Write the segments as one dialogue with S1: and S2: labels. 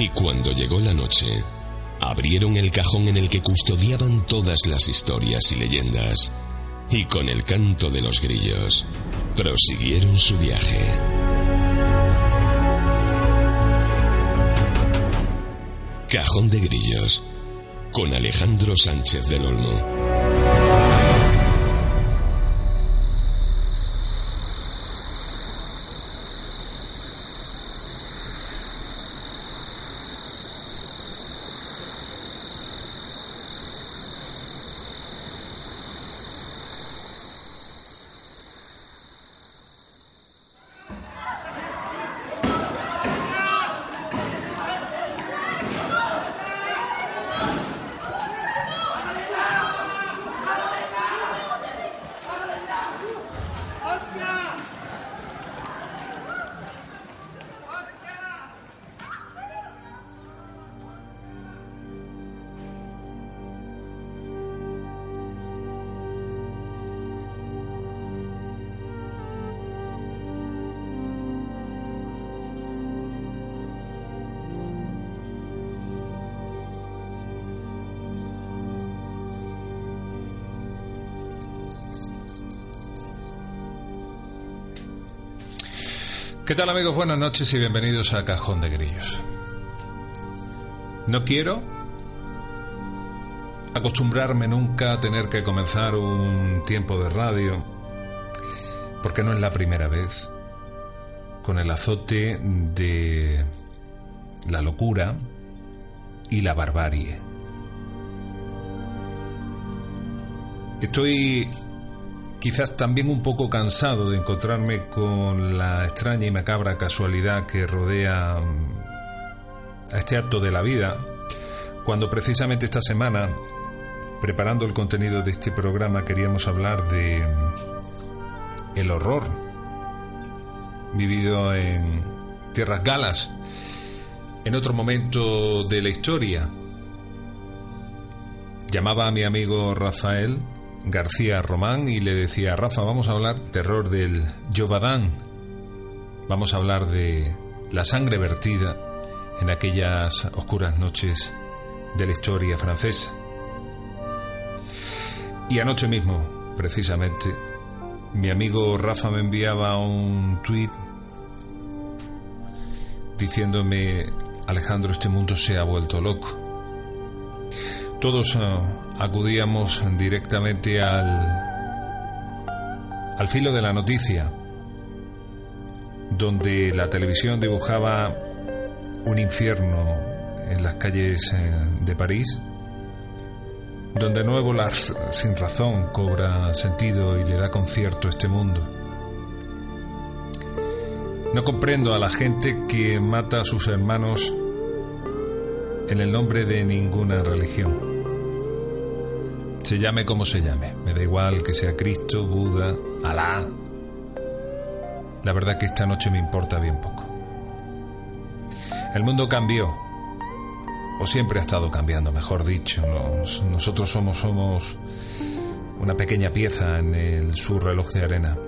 S1: y cuando llegó la noche, abrieron el cajón en el que custodiaban todas las historias y leyendas, y con el canto de los grillos, prosiguieron su viaje. Cajón de Grillos, con Alejandro Sánchez del Olmo.
S2: ¿Qué tal amigos? Buenas noches y bienvenidos a Cajón de Grillos. No quiero acostumbrarme nunca a tener que comenzar un tiempo de radio, porque no es la primera vez, con el azote de la locura y la barbarie. Estoy quizás también un poco cansado de encontrarme con la extraña y macabra casualidad que rodea mm, a este acto de la vida, cuando precisamente esta semana, preparando el contenido de este programa, queríamos hablar de mm, el horror vivido en tierras galas, en otro momento de la historia. Llamaba a mi amigo Rafael, García Román y le decía, Rafa, vamos a hablar terror del Yovadán. Vamos a hablar de la sangre vertida en aquellas oscuras noches de la historia francesa. Y anoche mismo, precisamente, mi amigo Rafa me enviaba un tuit diciéndome, Alejandro, este mundo se ha vuelto loco. Todos uh, acudíamos directamente al, al filo de la noticia, donde la televisión dibujaba un infierno en las calles eh, de París, donde nuevo Lars sin razón cobra sentido y le da concierto a este mundo. No comprendo a la gente que mata a sus hermanos en el nombre de ninguna religión se llame como se llame. Me da igual que sea Cristo, Buda, Alá. La verdad que esta noche me importa bien poco. El mundo cambió, o siempre ha estado cambiando, mejor dicho. nosotros somos, somos una pequeña pieza en el su reloj de arena.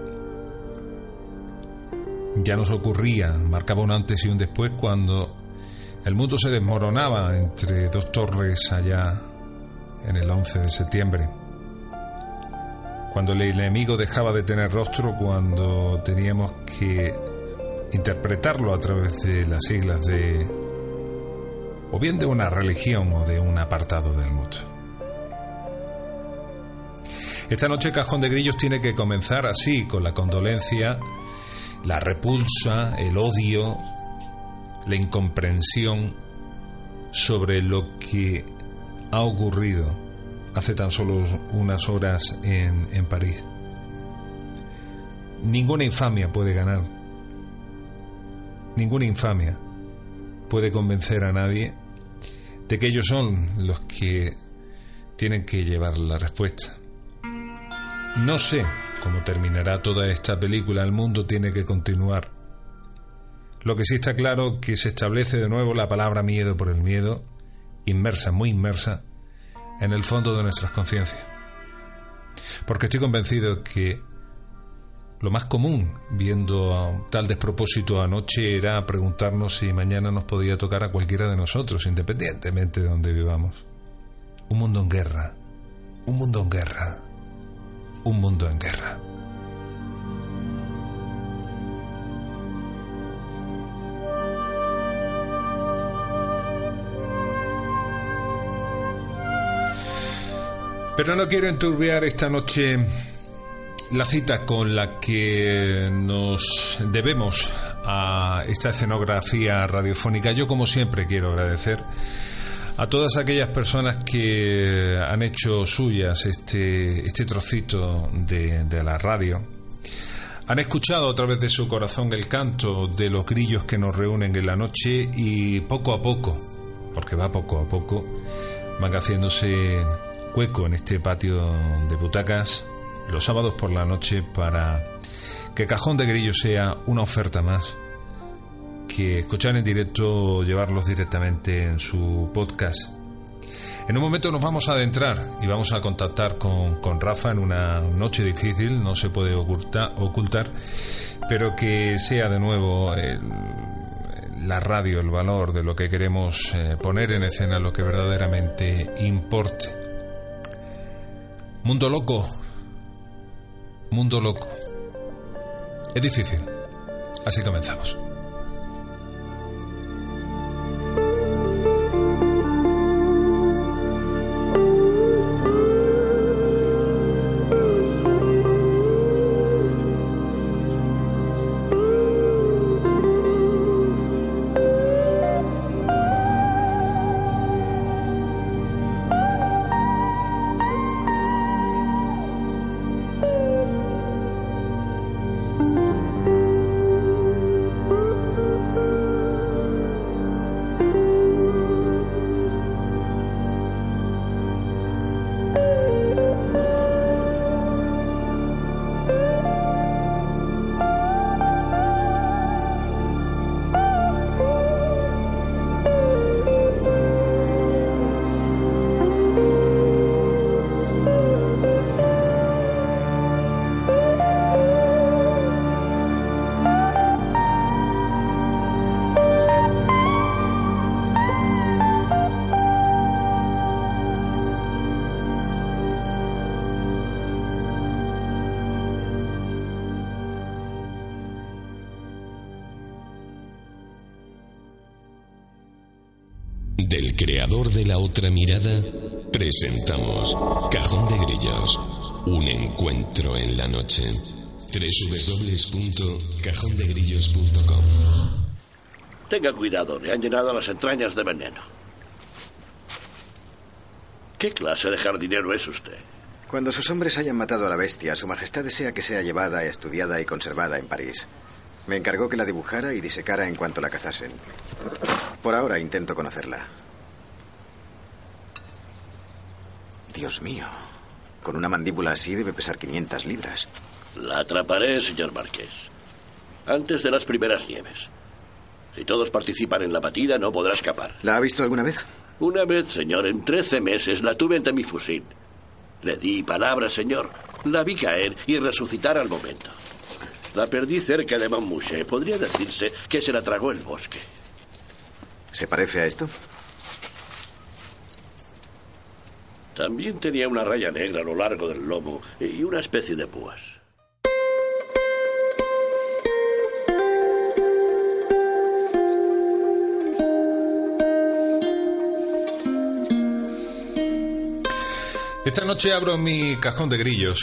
S2: Ya nos ocurría, marcaba un antes y un después cuando el mundo se desmoronaba entre dos torres allá en el 11 de septiembre. Cuando el enemigo dejaba de tener rostro, cuando teníamos que interpretarlo a través de las siglas de o bien de una religión o de un apartado del mundo. Esta noche Cajón de Grillos tiene que comenzar así, con la condolencia, la repulsa, el odio, la incomprensión sobre lo que ha ocurrido hace tan solo unas horas en, en París. Ninguna infamia puede ganar. Ninguna infamia. puede convencer a nadie de que ellos son los que tienen que llevar la respuesta. No sé cómo terminará toda esta película, el mundo tiene que continuar. Lo que sí está claro que se establece de nuevo la palabra miedo por el miedo, inmersa, muy inmersa, en el fondo de nuestras conciencias. Porque estoy convencido que lo más común, viendo tal despropósito anoche, era preguntarnos si mañana nos podía tocar a cualquiera de nosotros, independientemente de donde vivamos. Un mundo en guerra, un mundo en guerra, un mundo en guerra. Pero no quiero enturbiar esta noche la cita con la que nos debemos a esta escenografía radiofónica, yo como siempre quiero agradecer a todas aquellas personas que han hecho suyas este, este trocito de, de la radio. Han escuchado a través de su corazón el canto de los grillos que nos reúnen en la noche y poco a poco, porque va poco a poco, van haciéndose hueco en este patio de butacas los sábados por la noche para que Cajón de Grillo sea una oferta más que escuchar en directo o llevarlos directamente en su podcast. En un momento nos vamos a adentrar y vamos a contactar con, con Rafa en una noche difícil, no se puede ocultar, pero que sea de nuevo la radio, el valor de lo que queremos eh, poner en escena, lo que verdaderamente importe. Mundo loco, Mundo loco. Es difícil. Así comenzamos.
S1: De la otra mirada, presentamos Cajón de Grillos, un encuentro en la noche. www.cajondegrillos.com
S3: Tenga cuidado, le han llenado las entrañas de veneno. ¿Qué clase de jardinero es usted?
S4: Cuando sus hombres hayan matado a la bestia, Su Majestad desea que sea llevada, estudiada y conservada en París. Me encargó que la dibujara y disecara en cuanto la cazasen. Por ahora intento conocerla. Dios mío. Con una mandíbula así debe pesar 500 libras.
S3: La atraparé, señor Marqués. Antes de las primeras nieves. Si todos participan en la batida, no podrá escapar.
S4: ¿La ha visto alguna vez?
S3: Una vez, señor. En trece meses la tuve ante mi fusil. Le di palabra, señor. La vi caer y resucitar al momento. La perdí cerca de Montmouche. Podría decirse que se la tragó el bosque.
S4: ¿Se parece a esto?
S3: También tenía una raya negra a lo largo del lomo y una especie de púas.
S2: Esta noche abro mi cajón de grillos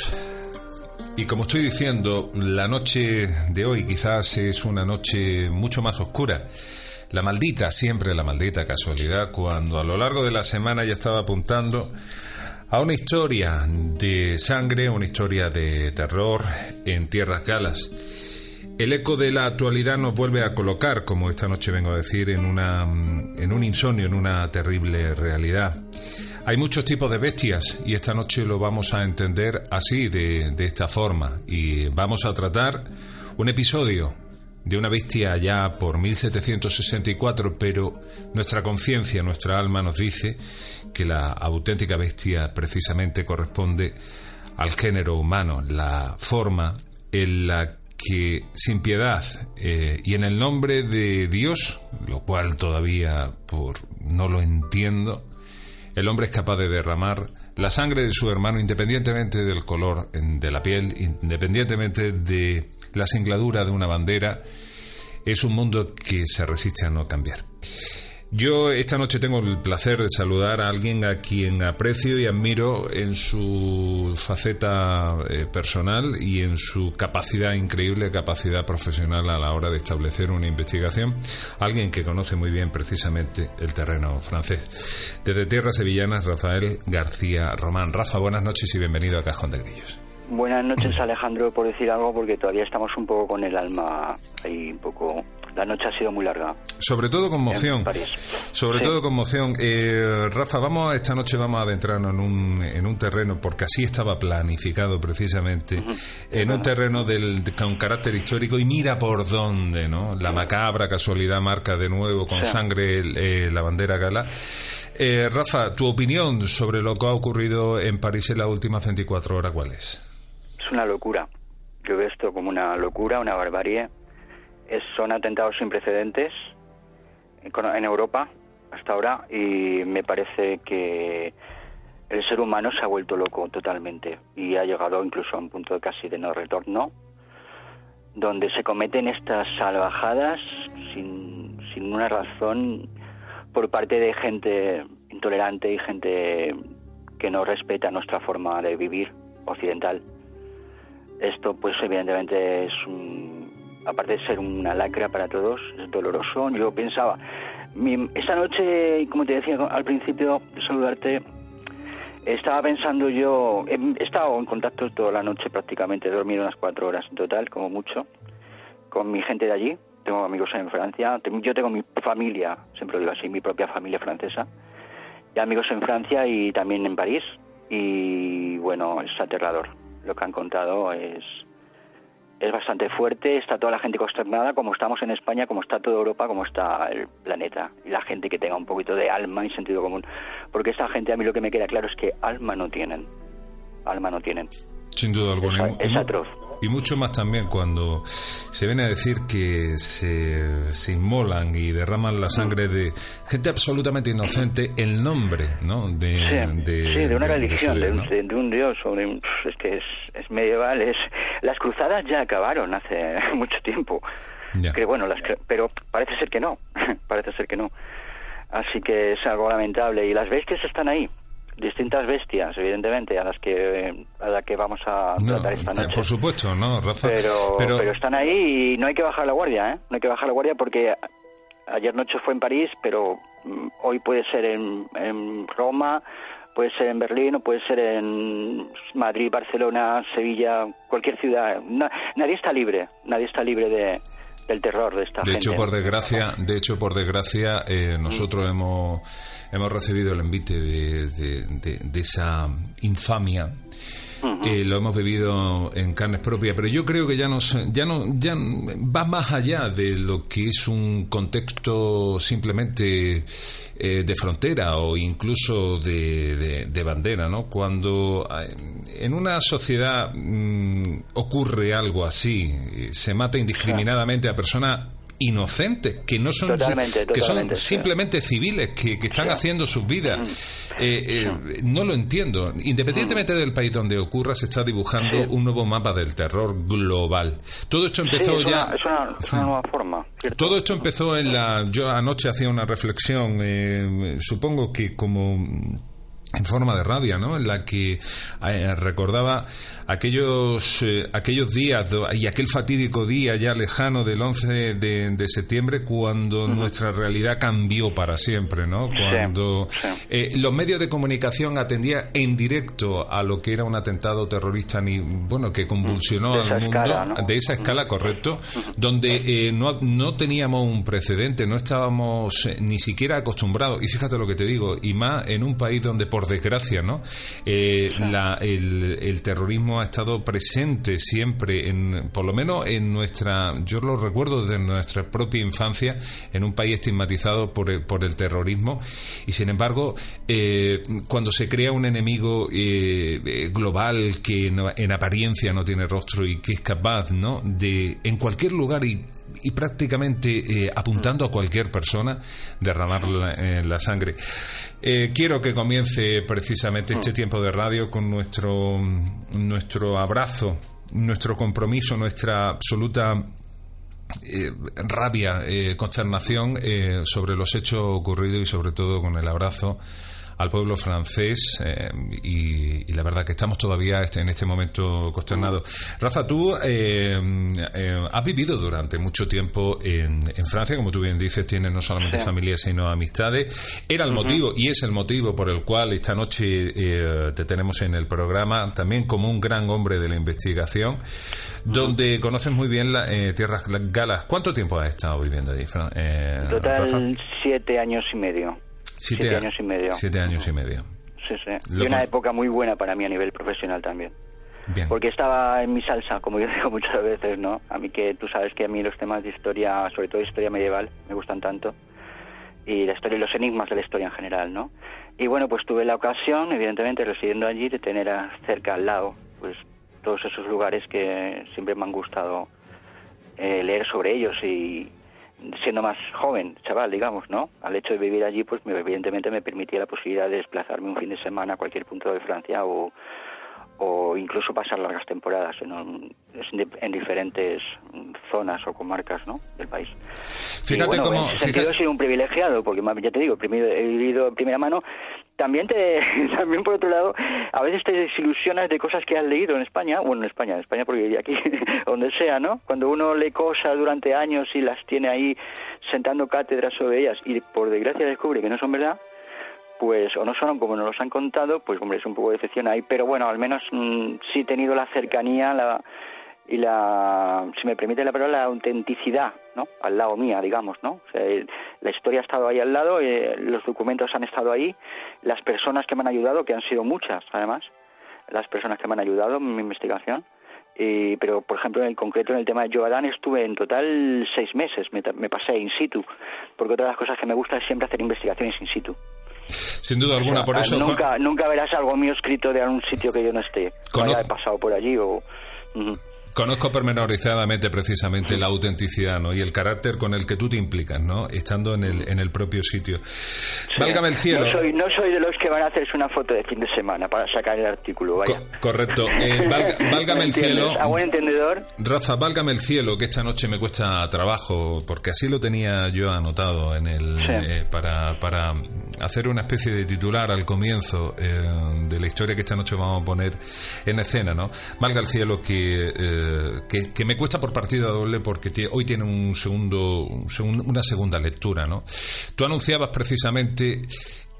S2: y como estoy diciendo, la noche de hoy quizás es una noche mucho más oscura. La maldita, siempre la maldita casualidad, cuando a lo largo de la semana ya estaba apuntando a una historia de sangre, una historia de terror en tierras galas. El eco de la actualidad nos vuelve a colocar, como esta noche vengo a decir, en, una, en un insomnio, en una terrible realidad. Hay muchos tipos de bestias y esta noche lo vamos a entender así, de, de esta forma. Y vamos a tratar un episodio de una bestia ya por 1764, pero nuestra conciencia, nuestra alma nos dice que la auténtica bestia precisamente corresponde al género humano, la forma en la que sin piedad eh, y en el nombre de Dios, lo cual todavía por no lo entiendo, el hombre es capaz de derramar la sangre de su hermano independientemente del color de la piel, independientemente de la singladura de una bandera, es un mundo que se resiste a no cambiar. Yo esta noche tengo el placer de saludar a alguien a quien aprecio y admiro en su faceta eh, personal y en su capacidad, increíble capacidad profesional a la hora de establecer una investigación. Alguien que conoce muy bien precisamente el terreno francés. Desde Tierras Sevillanas, Rafael García Román. Rafa, buenas noches y bienvenido a Cajón de Grillos.
S5: Buenas noches, Alejandro, por decir algo, porque todavía estamos un poco con el alma ahí un poco la noche ha sido muy larga.
S2: Sobre todo conmoción. Sobre todo conmoción. Eh, Rafa, vamos esta noche vamos a adentrarnos en un, en un terreno, porque así estaba planificado precisamente, en un terreno del, con carácter histórico y mira por dónde, ¿no? La macabra casualidad marca de nuevo con sangre eh, la bandera gala. Eh, Rafa, tu opinión sobre lo que ha ocurrido en París en las últimas 24 horas, ¿cuál es?
S5: Es una locura. Yo veo esto como una locura, una barbarie son atentados sin precedentes en Europa hasta ahora y me parece que el ser humano se ha vuelto loco totalmente y ha llegado incluso a un punto casi de no retorno donde se cometen estas salvajadas sin, sin una razón por parte de gente intolerante y gente que no respeta nuestra forma de vivir occidental. Esto pues evidentemente es un aparte de ser una lacra para todos, es doloroso. Yo pensaba, esta noche, como te decía al principio saludarte, estaba pensando yo, he estado en contacto toda la noche prácticamente, he dormido unas cuatro horas en total, como mucho, con mi gente de allí. Tengo amigos en Francia, yo tengo mi familia, siempre lo digo así, mi propia familia francesa, y amigos en Francia y también en París. Y bueno, es aterrador. Lo que han contado es, es bastante fuerte, está toda la gente consternada, como estamos en España, como está toda Europa, como está el planeta, y la gente que tenga un poquito de alma y sentido común. Porque esta gente, a mí lo que me queda claro es que alma no tienen. Alma no tienen.
S2: Sin duda alguna.
S5: Es, atroz.
S2: Y mucho más también cuando se viene a decir que se, se inmolan y derraman la sangre de gente absolutamente inocente el nombre, ¿no?
S5: De, de, una religión, de, un, dios, es que es, es medieval. Es, las cruzadas ya acabaron hace mucho tiempo. Que, bueno, las, pero parece ser que no, parece ser que no. Así que es algo lamentable. Y las bestias están ahí distintas bestias, evidentemente, a las que a las que vamos a tratar esta noche.
S2: Por supuesto, ¿no, Rafa?
S5: Pero, pero, están ahí y no hay que bajar la guardia, ¿eh? No hay que bajar la guardia porque ayer noche fue en París, pero mm, hoy puede ser en, en Roma, puede ser en Berlín o puede ser en Madrid, Barcelona, Sevilla, cualquier ciudad. nadie está libre, nadie está libre de, del terror de esta
S2: de
S5: gente.
S2: Hecho, por desgracia, de hecho, por desgracia, eh, nosotros mm. hemos hemos recibido el envite de, esa infamia. Eh, lo hemos vivido en carnes propias, pero yo creo que ya no, ya no ya va más allá de lo que es un contexto simplemente eh, de frontera o incluso de, bandera, ¿no? Cuando eh, en una sociedad mm, ocurre algo así, se mata indiscriminadamente a personas inocentes, que no son, que son simplemente civiles, que, están haciendo sus vidas. Mm. Eh, eh, no lo entiendo. Independientemente mm. del país donde ocurra, se está dibujando un nuevo mapa del terror global. Todo esto empezó ya.
S5: es, una, nueva forma.
S2: Todo esto empezó en la. Yo anoche hacía una reflexión. Eh, supongo que como en forma de rabia, ¿no? En la que eh, recordaba aquellos, eh, aquellos días y aquel fatídico día ya lejano del 11 de, septiembre cuando nuestra realidad cambió para siempre, ¿no? Cuando eh, los medios de comunicación atendían en directo a lo que era un atentado terrorista, ni, bueno, que convulsionó al mundo, de esa escala, correcto, donde no, no teníamos un precedente, no estábamos ni siquiera acostumbrados, y fíjate lo que te digo, y más en un país donde por desgracia, ¿no? Eh, el, terrorismo ha estado presente siempre, en, por lo menos en nuestra, yo lo recuerdo desde nuestra propia infancia, en un país estigmatizado por el, por el terrorismo, y sin embargo, eh, cuando se crea un enemigo eh, global que en apariencia no tiene rostro y que es capaz, ¿no? De en cualquier lugar y, prácticamente apuntando a cualquier persona derramar la sangre. Eh, quiero que comience precisamente este mm. tiempo de radio con nuestro, nuestro abrazo, nuestro compromiso, nuestra absoluta eh, rabia, eh, consternación sobre los hechos ocurridos y sobre todo con el abrazo al pueblo francés eh, y, la verdad que estamos todavía este, en este momento consternados. Rafa, tú eh, eh, has vivido durante mucho tiempo en, Francia, como tú bien dices, tienes no solamente familia sino amistades. Era el motivo y es el motivo por el cual esta noche te tenemos en el programa también como un gran hombre de la investigación, donde conoces muy bien las tierras galas. ¿Cuánto tiempo has estado viviendo allí?
S5: Total siete años y medio.
S2: Siete, años y medio. Siete años y medio.
S5: Sí, sí. y una época muy buena para mí a nivel profesional también. Bien. Porque estaba en mi salsa, como yo digo muchas veces, ¿no? A mí que tú sabes que a mí los temas de historia, sobre todo historia medieval, me gustan tanto. Y la historia y los enigmas de la historia en general, ¿no? Y bueno, pues tuve la ocasión, evidentemente, residiendo allí, de tener cerca al lado, pues todos esos lugares que siempre me han gustado eh, leer sobre ellos y, siendo más joven, chaval, digamos, ¿no? Al hecho de vivir allí, pues evidentemente me permitía la posibilidad de desplazarme un fin de semana a cualquier punto de Francia o, o incluso pasar largas temporadas en, en diferentes zonas o comarcas ¿no? del país.
S2: Fíjate cómo...
S5: En ese sentido he sido un privilegiado, porque ya te digo, he vivido en primera mano también te también por otro lado a veces te desilusionas de cosas que has leído en España bueno en España en España porque aquí donde sea no cuando uno lee cosas durante años y las tiene ahí sentando cátedras sobre ellas y por desgracia descubre que no son verdad pues o no son como nos los han contado pues hombre es un poco de decepción ahí pero bueno al menos mm, sí he tenido la cercanía la y la, si me permite la palabra, la autenticidad, ¿no? Al lado mía, digamos, ¿no? la historia ha estado ahí al lado, eh, los documentos han estado ahí, las personas que me han ayudado, que han sido muchas, además, las personas que me han ayudado en mi investigación, pero, por ejemplo, en el concreto, en el tema de Joadán, estuve en total seis meses, me, pasé in situ, porque otra de las cosas que me gusta es siempre hacer investigaciones in situ.
S2: Sin duda alguna, por eso...
S5: Nunca, nunca verás algo mío escrito de algún sitio que yo no esté, que haya pasado por allí o...
S2: Conozco pormenorizadamente precisamente la autenticidad ¿no? y el carácter con el que tú te implicas, ¿no? estando en el, en el propio sitio. Válgame el cielo.
S5: No soy, no soy de los que van a hacerse una foto de fin de semana para sacar el artículo. Vaya.
S2: correcto. Eh, válgame el cielo.
S5: A buen entendedor.
S2: Rafa, válgame el cielo, que esta noche me cuesta trabajo, porque así lo tenía yo anotado en el eh, para, para hacer una especie de titular al comienzo eh, de la historia que esta noche vamos a poner en escena, ¿no? Valga el cielo que que, me cuesta por partida doble porque hoy tiene un segundo, una segunda lectura, ¿no? Tú anunciabas precisamente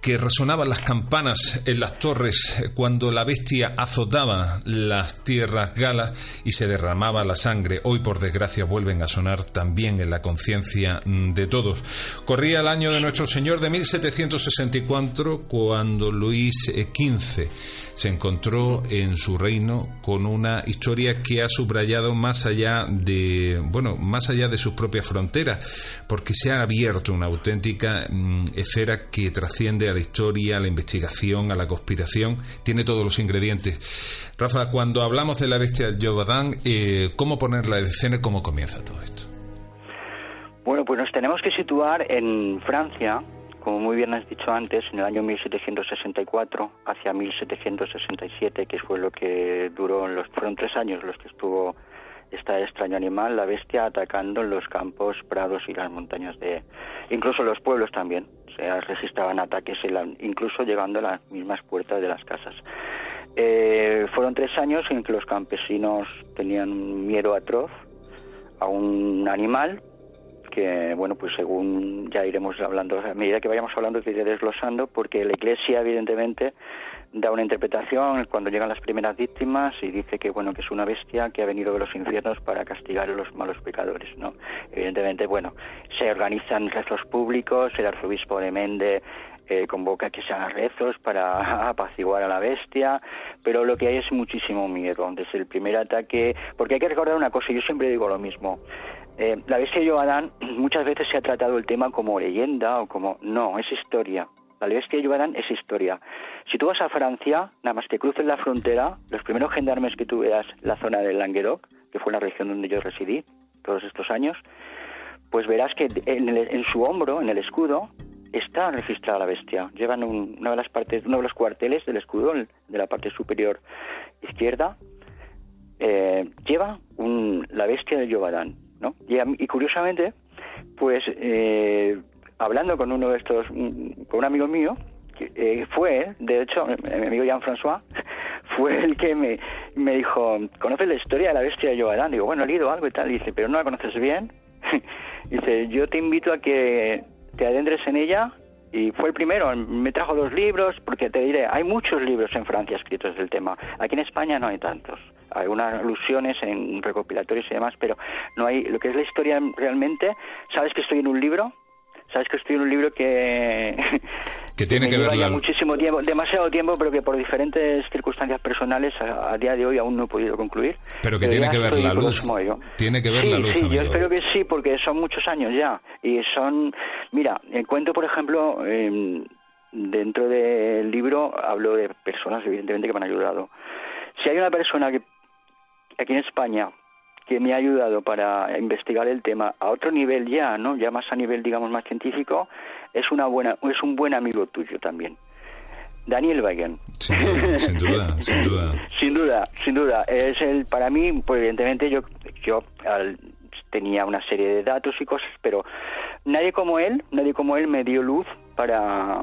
S2: que resonaban las campanas en las torres cuando la bestia azotaba las tierras galas y se derramaba la sangre. Hoy, por desgracia, vuelven a sonar también en la conciencia de todos. Corría el año de nuestro Señor de 1764 cuando Luis XV se encontró en su reino con una historia que ha subrayado más allá de, bueno, más allá de sus propias fronteras, porque se ha abierto una auténtica mm, esfera que trasciende a la historia, la investigación, a la conspiración, tiene todos los ingredientes. Rafa, cuando hablamos de la bestia de Jovadán, eh, ¿cómo ponerla en escena y cómo comienza todo esto?
S5: Bueno, pues nos tenemos que situar en Francia, como muy bien has dicho antes, en el año 1764 hacia 1767, que fue lo que duró, los, fueron tres años los que estuvo está el extraño animal, la bestia, atacando los campos, prados y las montañas de... Incluso los pueblos también. Se registraban ataques, incluso llegando a las mismas puertas de las casas. Eh, fueron tres años en que los campesinos tenían miedo atroz a un animal que, bueno, pues según ya iremos hablando, a medida que vayamos hablando, que iré desglosando, porque la Iglesia, evidentemente, da una interpretación cuando llegan las primeras víctimas y dice que, bueno, que es una bestia que ha venido de los infiernos para castigar a los malos pecadores, ¿no? Evidentemente, bueno, se organizan rezos públicos, el arzobispo de Mende eh, convoca que se hagan rezos para apaciguar a la bestia, pero lo que hay es muchísimo miedo desde el primer ataque, porque hay que recordar una cosa, yo siempre digo lo mismo, eh, la bestia de Yogadán muchas veces se ha tratado el tema como leyenda o como... No, es historia. La bestia de Yogadán es historia. Si tú vas a Francia, nada más que cruces la frontera, los primeros gendarmes que tú veas la zona del Languedoc, que fue la región donde yo residí todos estos años, pues verás que en, su hombro, en el escudo, está registrada la bestia. Llevan una de las partes, uno de los cuarteles del escudo, de la parte superior izquierda, eh, lleva la bestia de Yogadán ¿no? Y, curiosamente, pues eh, hablando con uno de estos, con un amigo mío, eh, fue, de hecho, mi amigo Jean-François, fue el que me, me dijo, ¿conoces la historia de la bestia de Yogadán? Digo, bueno, he leído algo y tal. dice, pero no la conoces bien. dice, yo te invito a que te adentres en ella. Y fue el primero, me trajo dos libros, porque te diré, hay muchos libros en Francia escritos del tema. Aquí en España no hay tantos algunas alusiones en recopilatorios y demás, pero no hay lo que es la historia realmente. ¿Sabes que estoy en un libro? sabes que estoy en un libro que
S2: que tiene que, ver
S5: ya muchísimo tiempo demasiado tiempo pero que por diferentes circunstancias personales a, día de hoy aún no he podido concluir
S2: pero que tiene que ver la luz. tiene que ver la luz
S5: sí yo espero que sí porque son muchos años ya. Y son mira el cuento por ejemplo dentro del libro hablo de personas evidentemente que me han ayudado. Si hay una persona que aquí en España que me ha ayudado para investigar el tema a otro nivel ya, ¿no? Ya más a nivel, digamos, más científico, es una buena, es un buen amigo tuyo también. Daniel Wagen.
S2: Sin duda, sin duda,
S5: sin duda. sin duda, Es el, para mí, pues evidentemente yo, yo tenía una serie de datos y cosas, pero nadie como él, nadie como él me dio luz para,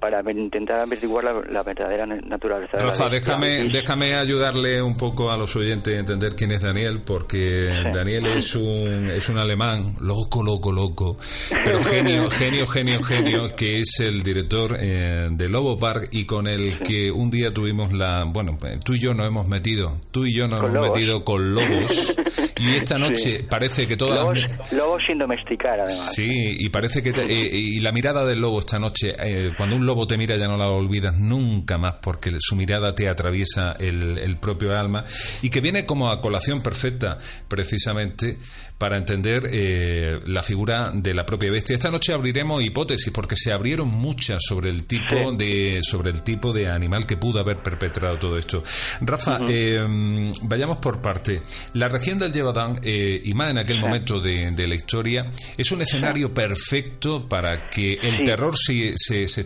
S5: para intentar averiguar la, verdadera naturaleza.
S2: Rafa, déjame, déjame ayudarle un poco a los oyentes a entender quién es Daniel, porque Daniel es un, es un alemán loco, loco, loco, pero genio, genio, genio, genio, que es el director eh, de Lobo Park y con el que un día tuvimos la, bueno, tú y yo nos hemos metido, tú y yo nos hemos metido con lobos y esta noche parece que todas
S5: lobos, lobos sin domesticar además.
S2: Sí, y parece que eh, y la mirada del lobo esta noche, eh, cuando un lobo te mira ya no la olvidas nunca más porque su mirada te atraviesa el, propio alma y que viene como a colación perfecta precisamente para entender eh, la figura de la propia bestia. Esta noche abriremos hipótesis porque se abrieron muchas sobre el tipo de sobre el tipo de animal que pudo haber perpetrado todo esto. Rafa, eh, vayamos por parte. La región del Yevadán, eh, y más en aquel momento de, la historia, es un escenario perfecto para que el terror se, se, se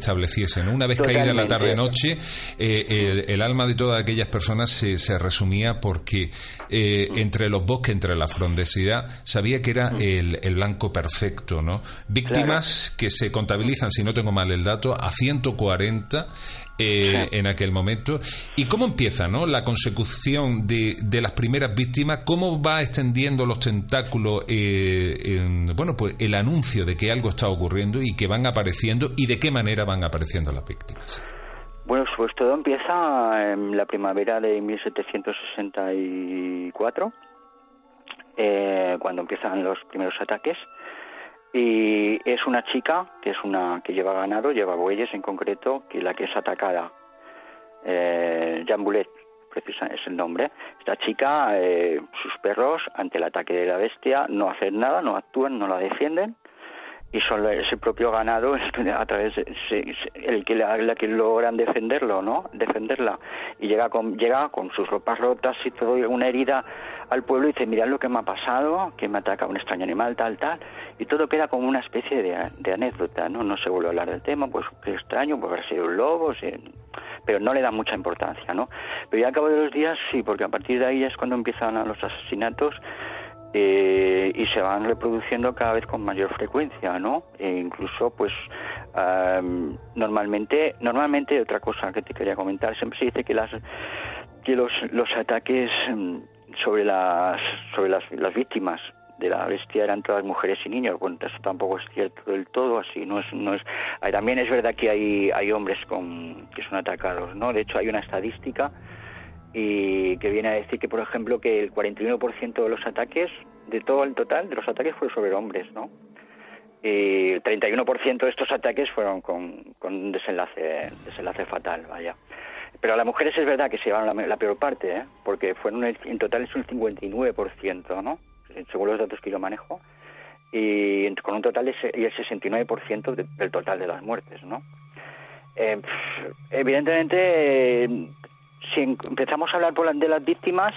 S2: una vez caída la tarde-noche, eh, el, alma de todas aquellas personas se, se resumía porque eh, entre los bosques, entre la frondosidad, sabía que era el, el blanco perfecto, ¿no? Víctimas que se contabilizan, si no tengo mal el dato, a 140 eh, en aquel momento. ¿Y cómo empieza ¿no? la consecución de, de las primeras víctimas? ¿Cómo va extendiendo los tentáculos eh, bueno, pues el anuncio de que algo está ocurriendo y que van apareciendo y de qué manera van apareciendo las víctimas?
S5: Bueno, pues todo empieza en la primavera de 1764, eh, cuando empiezan los primeros ataques y es una chica que es una que lleva ganado, lleva bueyes en concreto, que la que es atacada, eh, Jamboulet, precisa es el nombre. Esta chica, eh, sus perros ante el ataque de la bestia no hacen nada, no actúan, no la defienden y son ese propio ganado a través de, el que la, que logran defenderlo no defenderla. Y llega con llega con sus ropas rotas y todo una herida al pueblo y dice mirad lo que me ha pasado que me ataca un extraño animal tal tal y todo queda como una especie de, anécdota no no se vuelve a hablar del tema pues qué extraño pues haber sido un lobo pero no le dan mucha importancia, ¿no? Pero ya al cabo de los días sí, porque a partir de ahí es cuando empiezan los asesinatos eh, y se van reproduciendo cada vez con mayor frecuencia, ¿no? E incluso, pues, normalmente, normalmente otra cosa que te quería comentar, siempre se dice que las que los, los ataques mm, sobre las sobre las, las víctimas de la bestia eran todas mujeres y niños. Bueno, eso tampoco es cierto del todo, así no es no es. También es verdad que hay hay hombres con que son atacados, ¿no? De hecho hay una estadística y que viene a decir que por ejemplo que el 41% de los ataques de todo el total de los ataques fue sobre hombres, ¿no? Y el 31% de estos ataques fueron con, con un desenlace desenlace fatal, vaya. Pero a las mujeres es verdad que se llevaron la, peor parte, ¿eh? porque fueron en total es un 59%, ¿no? Según los datos que yo manejo, y con un total de y el 69% del total de las muertes, ¿no? Eh, evidentemente, si empezamos a hablar de las víctimas,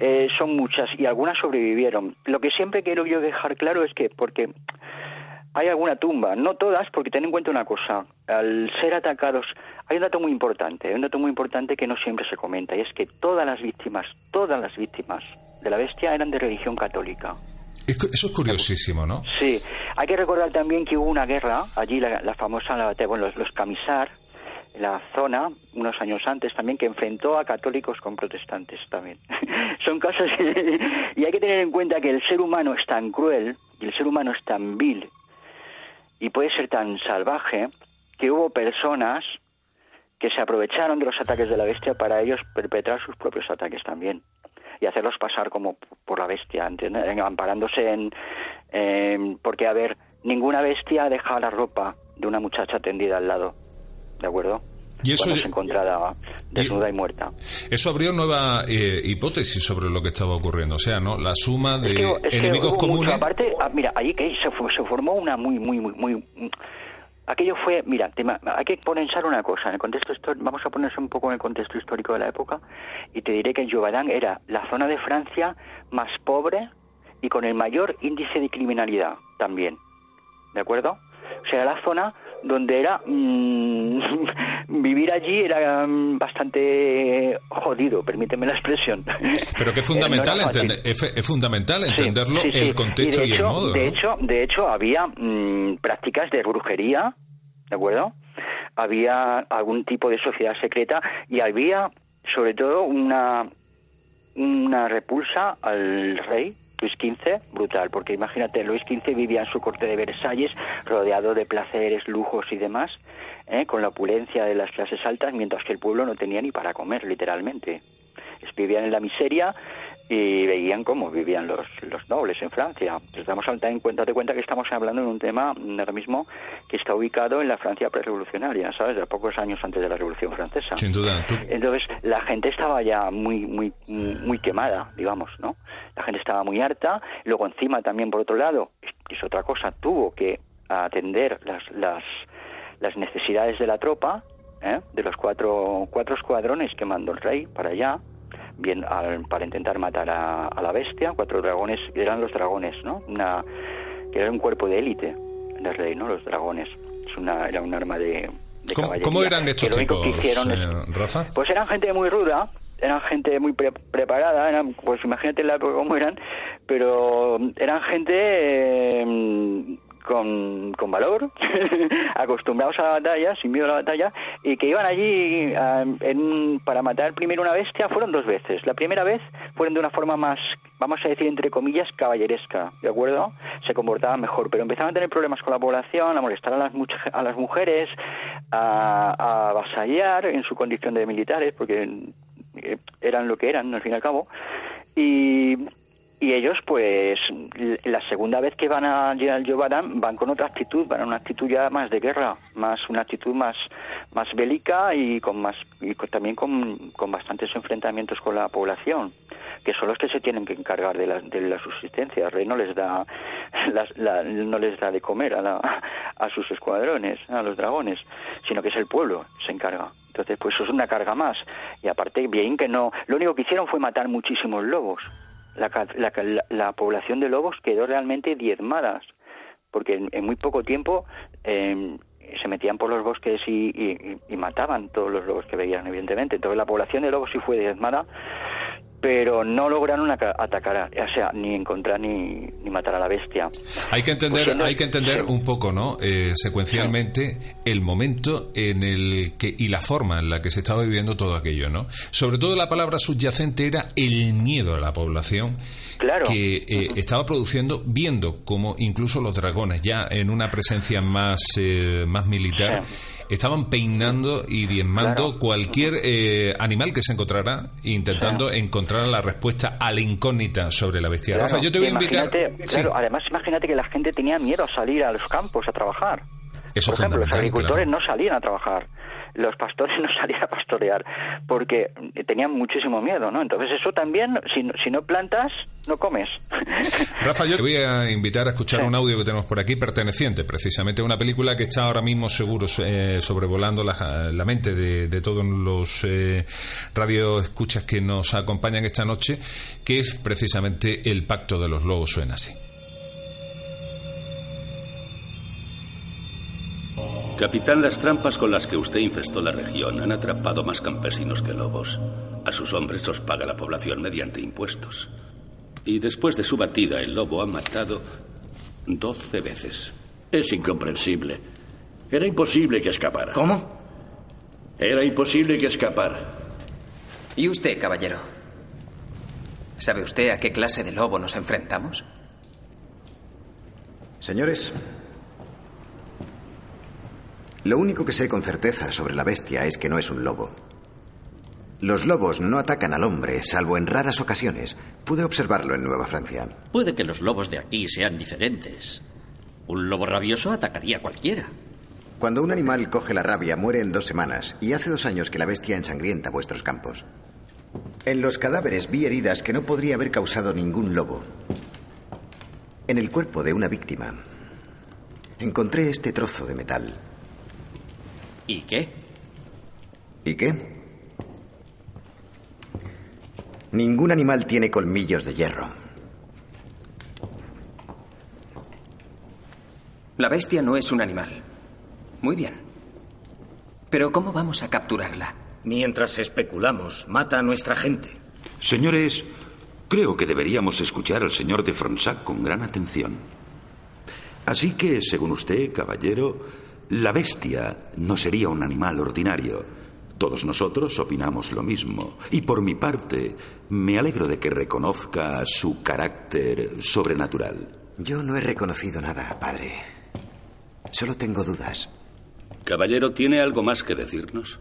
S5: eh, son muchas y algunas sobrevivieron. Lo que siempre quiero yo dejar claro es que, porque hay alguna tumba, no todas, porque ten en cuenta una cosa, al ser atacados, hay un dato muy importante, hay un dato muy importante que no siempre se comenta, y es que todas las víctimas, todas las víctimas de la bestia eran de religión católica.
S2: Eso es curiosísimo, ¿no?
S5: Sí. Hay que recordar también que hubo una guerra, allí la, famosa, la, bueno, los, los camisar, la zona, unos años antes también, que enfrentó a católicos con protestantes también. Son cosas... y hay que tener en cuenta que el ser humano es tan cruel, y el ser humano es tan vil, y puede ser tan salvaje que hubo personas que se aprovecharon de los ataques de la bestia para ellos perpetrar sus propios ataques también y hacerlos pasar como por la bestia, ¿entiendes? amparándose en, porque a ver, ninguna bestia deja la ropa de una muchacha tendida al lado, ¿de acuerdo? Y eso se encontrada desnuda y, muerta.
S2: Eso abrió nueva eh, hipótesis sobre lo que estaba ocurriendo, o sea, ¿no? La suma de enemigos comunes.
S5: aparte, ah, mira, ahí que se, se formó una muy, muy, muy, muy Aquello fue, mira, hay que pensar una cosa, en el contexto vamos a ponerse un poco en el contexto histórico de la época y te diré que el Jovadán era la zona de Francia más pobre y con el mayor índice de criminalidad también, ¿de acuerdo? O sea, era la zona donde era mm, vivir allí era mm, bastante jodido, permíteme la expresión.
S2: Pero que es fundamental, entender, es, fundamental entenderlo el contexto y, el modo.
S5: De hecho, de hecho había mm, prácticas de brujería, ¿de acuerdo? Había algún tipo de sociedad secreta y había sobre todo una una repulsa al rey Luis XV, brutal, porque imagínate, Luis XV vivía en su corte de Versalles, rodeado de placeres, lujos y demás, ¿eh? con la opulencia de las clases altas, mientras que el pueblo no tenía ni para comer, literalmente. Vivían en la miseria y veían cómo vivían los, los nobles en Francia. Estamos en cuenta de cuenta que estamos hablando de un tema ahora mismo que está ubicado en la Francia prerevolucionaria, ¿sabes? De pocos años antes de la Revolución Francesa.
S2: Sin duda.
S5: Entonces, la gente estaba ya muy muy muy quemada, digamos, ¿no? La gente estaba muy harta. Luego encima también por otro lado, es otra cosa, tuvo que atender las las las necesidades de la tropa, ¿eh? de los cuatro cuatro escuadrones que mandó el rey para allá bien para intentar matar a, la bestia, cuatro dragones, eran los dragones, ¿no? Una, que era un cuerpo de élite del rey, ¿no? Los dragones. Es una, era un arma de, de
S2: ¿Cómo, ¿Cómo, eran estos chicos, eh, Rafa?
S5: Pues eran gente muy ruda, eran gente muy preparada, eran, pues imagínate la época cómo eran, pero eran gente eh, con, con valor, acostumbrados a la batalla, sin miedo a la batalla, y que iban allí en, para matar primero una bestia, fueron dos veces. La primera vez fueron de una forma más, vamos a decir, entre comillas, caballeresca, ¿de acuerdo? Se comportaban mejor, pero empezaron a tener problemas con la población, a molestar a las, a las mujeres, a, a avasallar en su condición de militares, porque eh, eran lo que eran, al fin y al cabo, y y ellos pues la segunda vez que van a al Yobarán van con otra actitud, van a una actitud ya más de guerra, más una actitud más más bélica y con más y también con, con bastantes enfrentamientos con la población, que son los que se tienen que encargar de la, de la subsistencia. El rey no les da no les da de comer a, la, a sus escuadrones, a los dragones, sino que es el pueblo se encarga. Entonces, pues eso es una carga más. Y aparte, bien que no, lo único que hicieron fue matar muchísimos lobos la, población de lobos quedó realmente diezmada, porque en, muy poco tiempo em, se metían por los bosques y, y, mataban todos los lobos que veían, evidentemente. Entonces la población de lobos sí fue diezmada pero no lograron atacar, o sea, ni encontrar ni, ni matar a la bestia.
S2: Hay que entender, pues hay que entender un poco, ¿no? Eh, secuencialmente el momento en el que y la forma en la que se estaba viviendo todo aquello, ¿no? Sobre todo la palabra subyacente era el miedo a la población que eh, estaba produciendo, viendo como incluso los dragones ya en una presencia más eh, más militar estaban peinando y diezmando cualquier eh, animal que se encontrara, intentando encontrar la respuesta a la incógnita sobre la bestia. Rafa, yo te voy a invitar.
S5: Claro, además, imagínate que la gente tenía miedo a salir a los campos a trabajar. Por ejemplo, los agricultores no salían a trabajar los pastores no salían a pastorear porque tenían muchísimo miedo, ¿no? Entonces eso también, si, si no plantas, no comes.
S2: Rafa, yo te voy a invitar a escuchar un audio que tenemos por aquí perteneciente precisamente a una película que está ahora mismo seguro eh, sobrevolando la, la, mente de, todos los eh, radioescuchas que nos acompañan esta noche, que es precisamente El Pacto de los Lobos, suena así.
S6: Capitán, las trampas con las que usted infestó la región han atrapado más campesinos que lobos. A sus hombres los paga la población mediante impuestos. Y después de su batida, el lobo ha matado doce veces.
S3: Es incomprensible. Era imposible que escapara.
S7: ¿Cómo?
S3: Era imposible que escapara.
S7: ¿Y usted, caballero? ¿Sabe usted a qué clase de lobo nos enfrentamos?
S4: Señores, lo único que sé con certeza sobre la bestia es que no es un lobo. Los lobos no atacan al hombre, salvo en raras ocasiones. Pude observarlo en Nueva Francia.
S8: Puede que los lobos de aquí sean diferentes. Un lobo rabioso atacaría a cualquiera.
S4: Cuando un animal coge la rabia, muere en dos semanas, y hace dos años que la bestia ensangrienta vuestros campos. En los cadáveres vi heridas que no podría haber causado ningún lobo. En el cuerpo de una víctima encontré este trozo de metal.
S8: ¿Y qué?
S4: ¿Y qué? Ningún animal tiene colmillos de hierro.
S7: La bestia no es un animal. Muy bien. Pero ¿cómo vamos a capturarla?
S9: Mientras especulamos, mata a nuestra gente.
S10: Señores, creo que deberíamos escuchar al señor de Fronsac con gran atención. Así que, según usted, caballero, la bestia no sería un animal ordinario. Todos nosotros opinamos lo mismo. Y por mi parte, me alegro de que reconozca su carácter sobrenatural.
S4: Yo no he reconocido nada, padre. Solo tengo dudas.
S6: Caballero, ¿tiene algo más que decirnos?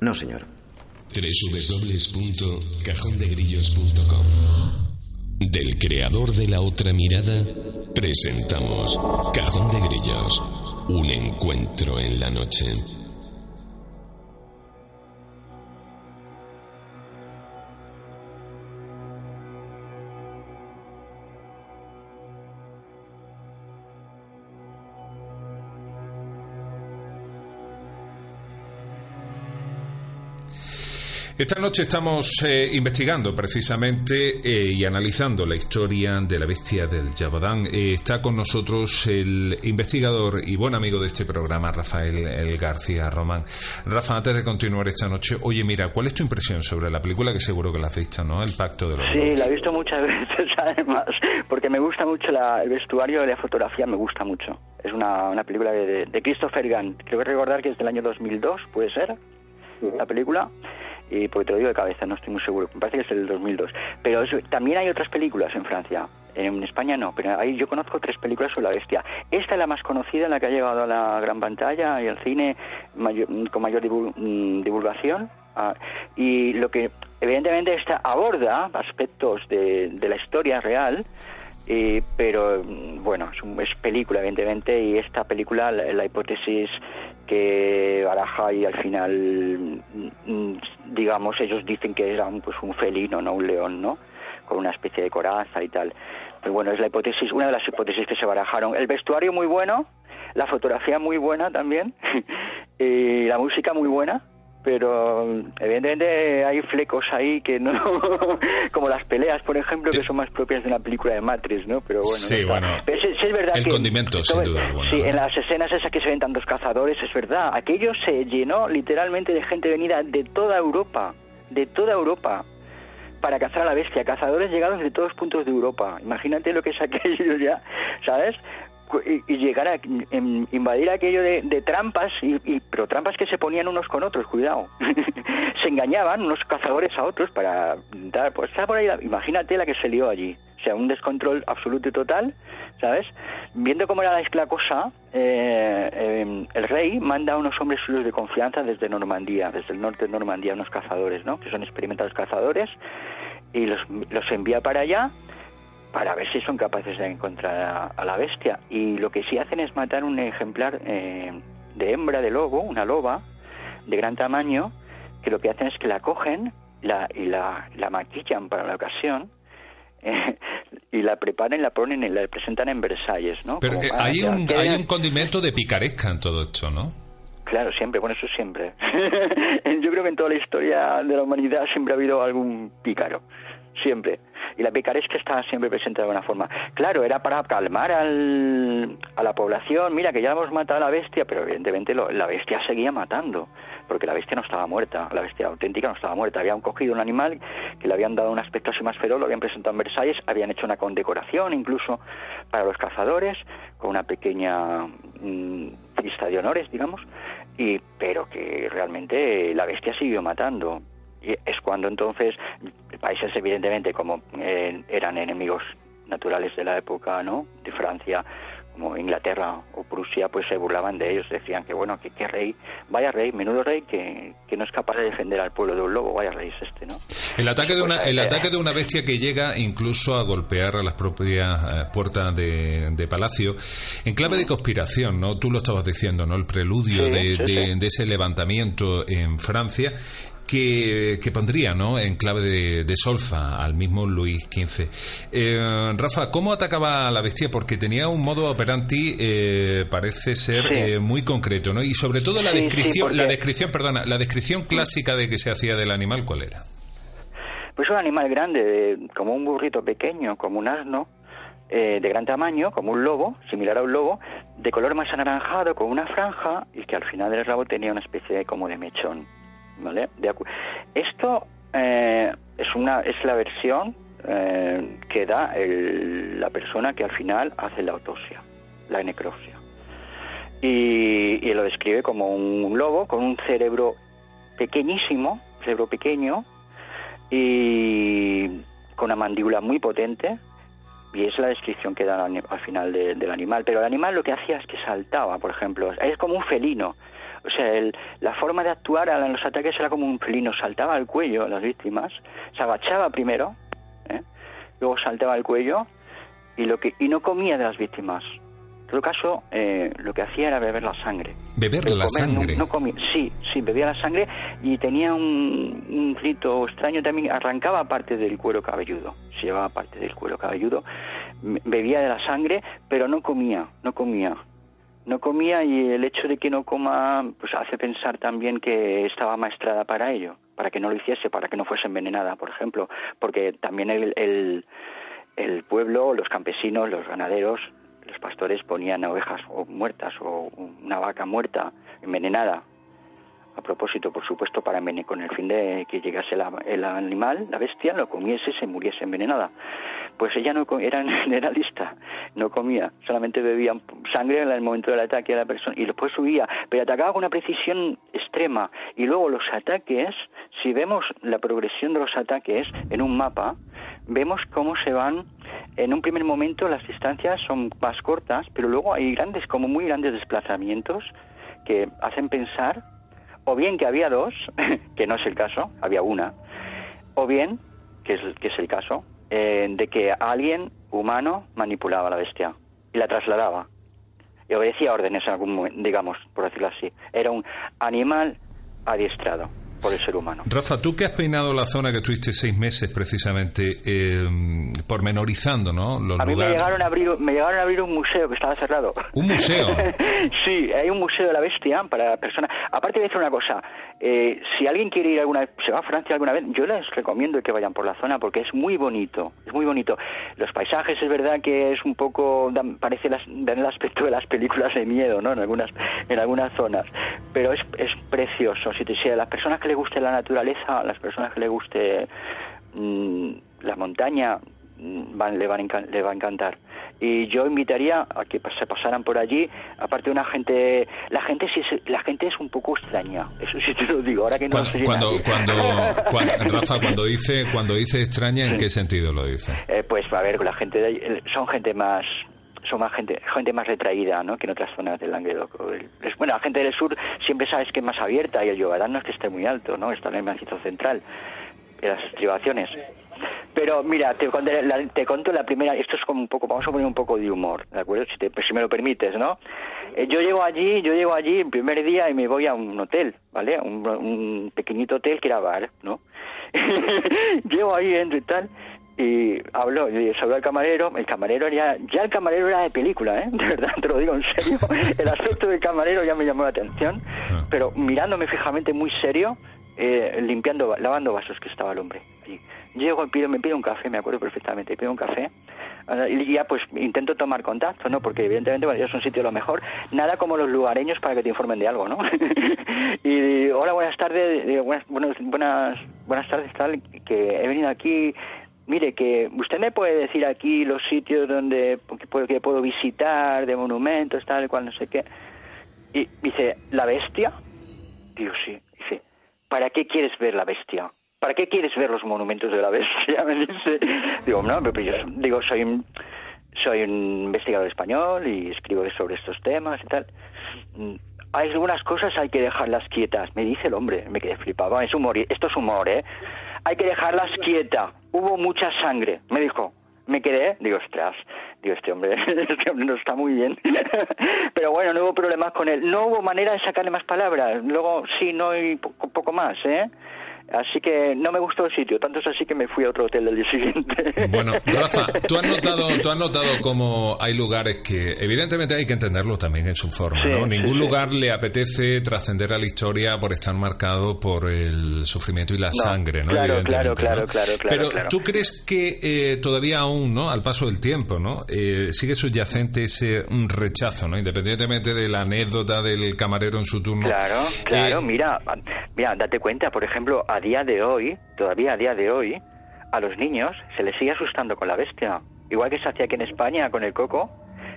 S4: No, señor.
S1: www.cajondegrillos.com Del creador de la otra mirada, presentamos Cajón de Grillos un encuentro en la noche.
S2: Esta noche estamos eh, investigando precisamente eh, y analizando la historia de la bestia del Yabadán. Eh, está con nosotros el investigador y buen amigo de este programa, Rafael el García Román. Rafa, antes de continuar esta noche, oye, mira, ¿cuál es tu impresión sobre la película que seguro que la has visto, ¿no? El Pacto de los
S5: Sí, la he visto muchas veces, además, porque me gusta mucho el vestuario y la fotografía, me gusta mucho. Es una, una película de, de Christopher Gunn. Creo que recordar que es del año 2002, ¿puede ser? La película y porque te lo digo de cabeza, no estoy muy seguro, me parece que es el 2002. Pero también hay otras películas en Francia, en España no, pero ahí yo conozco tres películas sobre la bestia. Esta es la más conocida, la que ha llegado a la gran pantalla y al cine con mayor mm, divulgación. Ah, y lo que evidentemente esta aborda aspectos de, de la historia real, eh, pero mm, bueno, es, es, película evidentemente y esta película, la hipótesis que baraja y al final, mm, digamos, ellos dicen que era pues un felino, no un león, ¿no? Con una especie de coraza y tal. Pero bueno, es la hipótesis, una de las hipótesis que se barajaron. El vestuario muy bueno, la fotografía muy buena también, y la música muy buena, pero evidentemente hay flecos ahí que no como las peleas por ejemplo que son más propias de una película de Matrix no pero bueno
S2: sí, bueno
S5: es verdad
S2: el condimento sin duda
S5: sí en las escenas esas que se ven tantos cazadores es verdad. Aquello se llenó literalmente de gente venida de toda Europa de toda Europa para cazar a la bestia, cazadores llegados de todos puntos de Europa. Imagínate lo que es aquello ya, ¿sabes? Y, llegar a invadir aquello de, trampas, y, pero trampas que se ponían unos con otros, cuidado. se engañaban unos cazadores a otros para dar, pues está por ahí, imagínate la que se lió allí. O sea, un descontrol absoluto y total, ¿sabes? Viendo cómo era la cosa, eh, em, el rey manda a unos hombres suyos de confianza desde Normandía, desde el norte de Normandía, unos cazadores, ¿no? Que son experimentados cazadores, y los, los envía para allá para ver si son capaces de encontrar a, la bestia. Y lo que sí hacen es matar un ejemplar eh, de hembra de lobo, una loba de gran tamaño, que lo que hacen es que la cogen la, y la, la maquillan para la ocasión. y la preparan y la ponen y la presentan en Versalles, ¿no?
S2: Pero eh, hay, un, hay un condimento de picaresca en todo esto, ¿no?
S5: Claro, siempre, bueno, eso siempre. Yo creo que en toda la historia de la humanidad siempre ha habido algún pícaro, siempre. Y la picaresca está siempre presente de alguna forma. Claro, era para calmar al, a la población, mira que ya hemos matado a la bestia, pero evidentemente la bestia seguía matando, porque la bestia no estaba muerta, la bestia auténtica no estaba muerta, habían cogido un animal que le habían dado un aspecto así más feroz, lo habían presentado en Versalles, habían hecho una condecoración incluso para los cazadores, con una pequeña mm, lista de honores, digamos, y pero que realmente la bestia siguió matando y es cuando entonces países evidentemente como eh, eran enemigos naturales de la época, ¿no? De Francia, como Inglaterra o Prusia, pues se burlaban de ellos, decían que bueno, que qué rey, vaya rey, menudo rey que, que, no es capaz de defender al pueblo de un lobo, vaya rey es este, ¿no?
S2: El ataque de una, el ataque de una bestia que llega incluso a golpear a las propias eh, puertas de, de, palacio, en clave de conspiración, ¿no? Tú lo estabas diciendo, ¿no? El preludio de, de, ese levantamiento en Francia que, pondría ¿no? en clave de, solfa al mismo Luis XV. Eh, Rafa, ¿cómo atacaba a la bestia? Porque tenía un modo operandi, eh, parece ser eh, muy concreto, ¿no? Y sobre todo la descripción, la descripción, perdona, la descripción clásica de que se hacía del animal, ¿cuál era?
S5: Pues un animal grande, como un burrito pequeño, como un asno, de gran tamaño, como un lobo, similar a un lobo, de color más anaranjado, con una franja, y que al final del rabo tenía una especie de, como de mechón. ¿Vale? De Esto eh, es, una, es la versión eh, que da la persona que al final hace la autopsia, la necropsia. Y, y, lo describe como un lobo con un cerebro pequeñísimo, cerebro pequeño, y con una mandíbula muy potente, y es la descripción que da al, final del animal. Pero el animal lo que hacía es que saltaba, por ejemplo, es como un felino, o sea, el, la forma de actuar en los ataques era como un felino, saltaba al cuello a las víctimas, se agachaba primero, ¿eh? luego saltaba al cuello y, lo que, y no comía de las víctimas. En todo caso, eh, lo que hacía era beber la sangre.
S2: ¿Beber la sangre?
S5: No, comía, sí, sí, bebía la sangre y tenía un, un rito extraño también, arrancaba parte del cuero cabelludo, se llevaba parte del cuero cabelludo, bebía de la sangre, pero no comía, no comía no comía y el hecho de que no coma pues hace pensar también que estaba maestrada para ello, para que no lo hiciese, para que no fuese envenenada, por ejemplo, porque también el, el, pueblo, los campesinos, los ganaderos, los pastores ponían ovejas o muertas o una vaca muerta envenenada a propósito, por supuesto, para con el fin de que llegase el animal, la bestia, lo comiese, se muriese envenenada. Pues ella no era generalista, no comía, solamente bebía sangre en el momento del ataque a la persona y después subía, pero atacaba con una precisión extrema. Y luego los ataques, si vemos la progresión de los ataques en un mapa, vemos cómo se van en un primer momento las distancias son más cortas, pero luego hay grandes, como muy grandes desplazamientos que hacen pensar o bien que había dos, que no es el caso, había una, o bien, que es, que es el caso, eh, de que alguien humano manipulaba a la bestia y la trasladaba. Y obedecía órdenes en algún momento, digamos, por decirlo así. Era un animal adiestrado por el ser humano.
S2: Rafa, tú que has peinado la zona que tuviste seis meses precisamente, eh, pormenorizando, ¿no?
S5: a mí me llegaron a, abrir, me llegaron a abrir un museo que estaba cerrado.
S2: ¿Un museo?
S5: sí, hay un museo de la bestia para personas. Aparte de decir una cosa, eh, si alguien quiere ir alguna vez, se va a Francia alguna vez, yo les recomiendo que vayan por la zona porque es muy bonito, es muy bonito. Los paisajes es verdad que es un poco, dan, parece las, dan el aspecto de las películas de miedo, ¿no? En algunas, en algunas zonas, pero es, es precioso. Si, te, si a las personas que les guste la naturaleza, a las personas que les guste mm, la montaña, mm, van, le, van, le va a encantar. Y yo invitaría a que se pasaran por allí. Aparte una gente la gente sí la gente es un poco extraña eso sí te lo digo ahora que no
S2: cuando,
S5: sé.
S2: cuando, cuando, Rafa cuando dice cuando dice extraña en qué sentido lo dice
S5: eh, pues a ver la gente de, son gente más son más gente gente más retraída ¿no? que en otras zonas del Languedoc bueno la gente del sur siempre sabes que es más abierta y el Yogadán no es que esté muy alto no está en el macizo central en las estribaciones pero mira, te, la, te conto la primera, esto es como un poco, vamos a poner un poco de humor, ¿de acuerdo? Si, te, pues si me lo permites, ¿no? Eh, yo llego allí, yo llego allí el primer día y me voy a un hotel, ¿vale? Un, un pequeñito hotel que era bar, ¿no? llego ahí, entro y tal, y habló, y se habló al camarero, el camarero ya, ya el camarero era de película, ¿eh? De verdad, te lo digo en serio, el aspecto del camarero ya me llamó la atención, ah. pero mirándome fijamente muy serio, eh, limpiando, lavando vasos que estaba el hombre allí. Llego, pido, me pido un café, me acuerdo perfectamente, pido un café ah, y ya pues intento tomar contacto, ¿no? Porque evidentemente bueno, es un sitio lo mejor, nada como los lugareños para que te informen de algo, ¿no? y hola, buenas tardes, buenas, buenas, buenas tardes, tal, que he venido aquí, mire, que usted me puede decir aquí los sitios donde que puedo, que puedo visitar, de monumentos, tal, cual, no sé qué. Y dice, ¿la bestia? Digo, sí. Dice, ¿para qué quieres ver la bestia? ¿para qué quieres ver los monumentos de la bestia? Me dice. Digo, no, pero yo digo, soy un, soy un investigador español y escribo sobre estos temas y tal. Mm, hay algunas cosas hay que dejarlas quietas, me dice el hombre, me quedé flipado. Es humor, esto es humor, ¿eh? Hay que dejarlas quietas. Hubo mucha sangre, me dijo. Me quedé, digo, ostras, digo, este hombre, este hombre no está muy bien. Pero bueno, no hubo problemas con él. No hubo manera de sacarle más palabras. Luego, sí, no hay poco más, ¿eh? Así que no me gustó el sitio, tanto es así que me fui a otro hotel del día siguiente.
S2: Bueno, Rafa, tú has notado, tú has notado cómo hay lugares que evidentemente hay que entenderlo también en su forma, ¿no? Ningún lugar le apetece trascender a la historia por estar marcado por el sufrimiento y la sangre, ¿no?
S5: Claro, claro, claro, claro,
S2: Pero tú crees que eh, todavía aún, ¿no? Al paso del tiempo, ¿no? Eh, sigue subyacente ese rechazo, ¿no? Independientemente de la anécdota del camarero en su turno.
S5: Claro, claro, eh, mira, mira, date cuenta, por ejemplo, a día de hoy, todavía a día de hoy, a los niños se les sigue asustando con la bestia. Igual que se hacía aquí en España con el coco,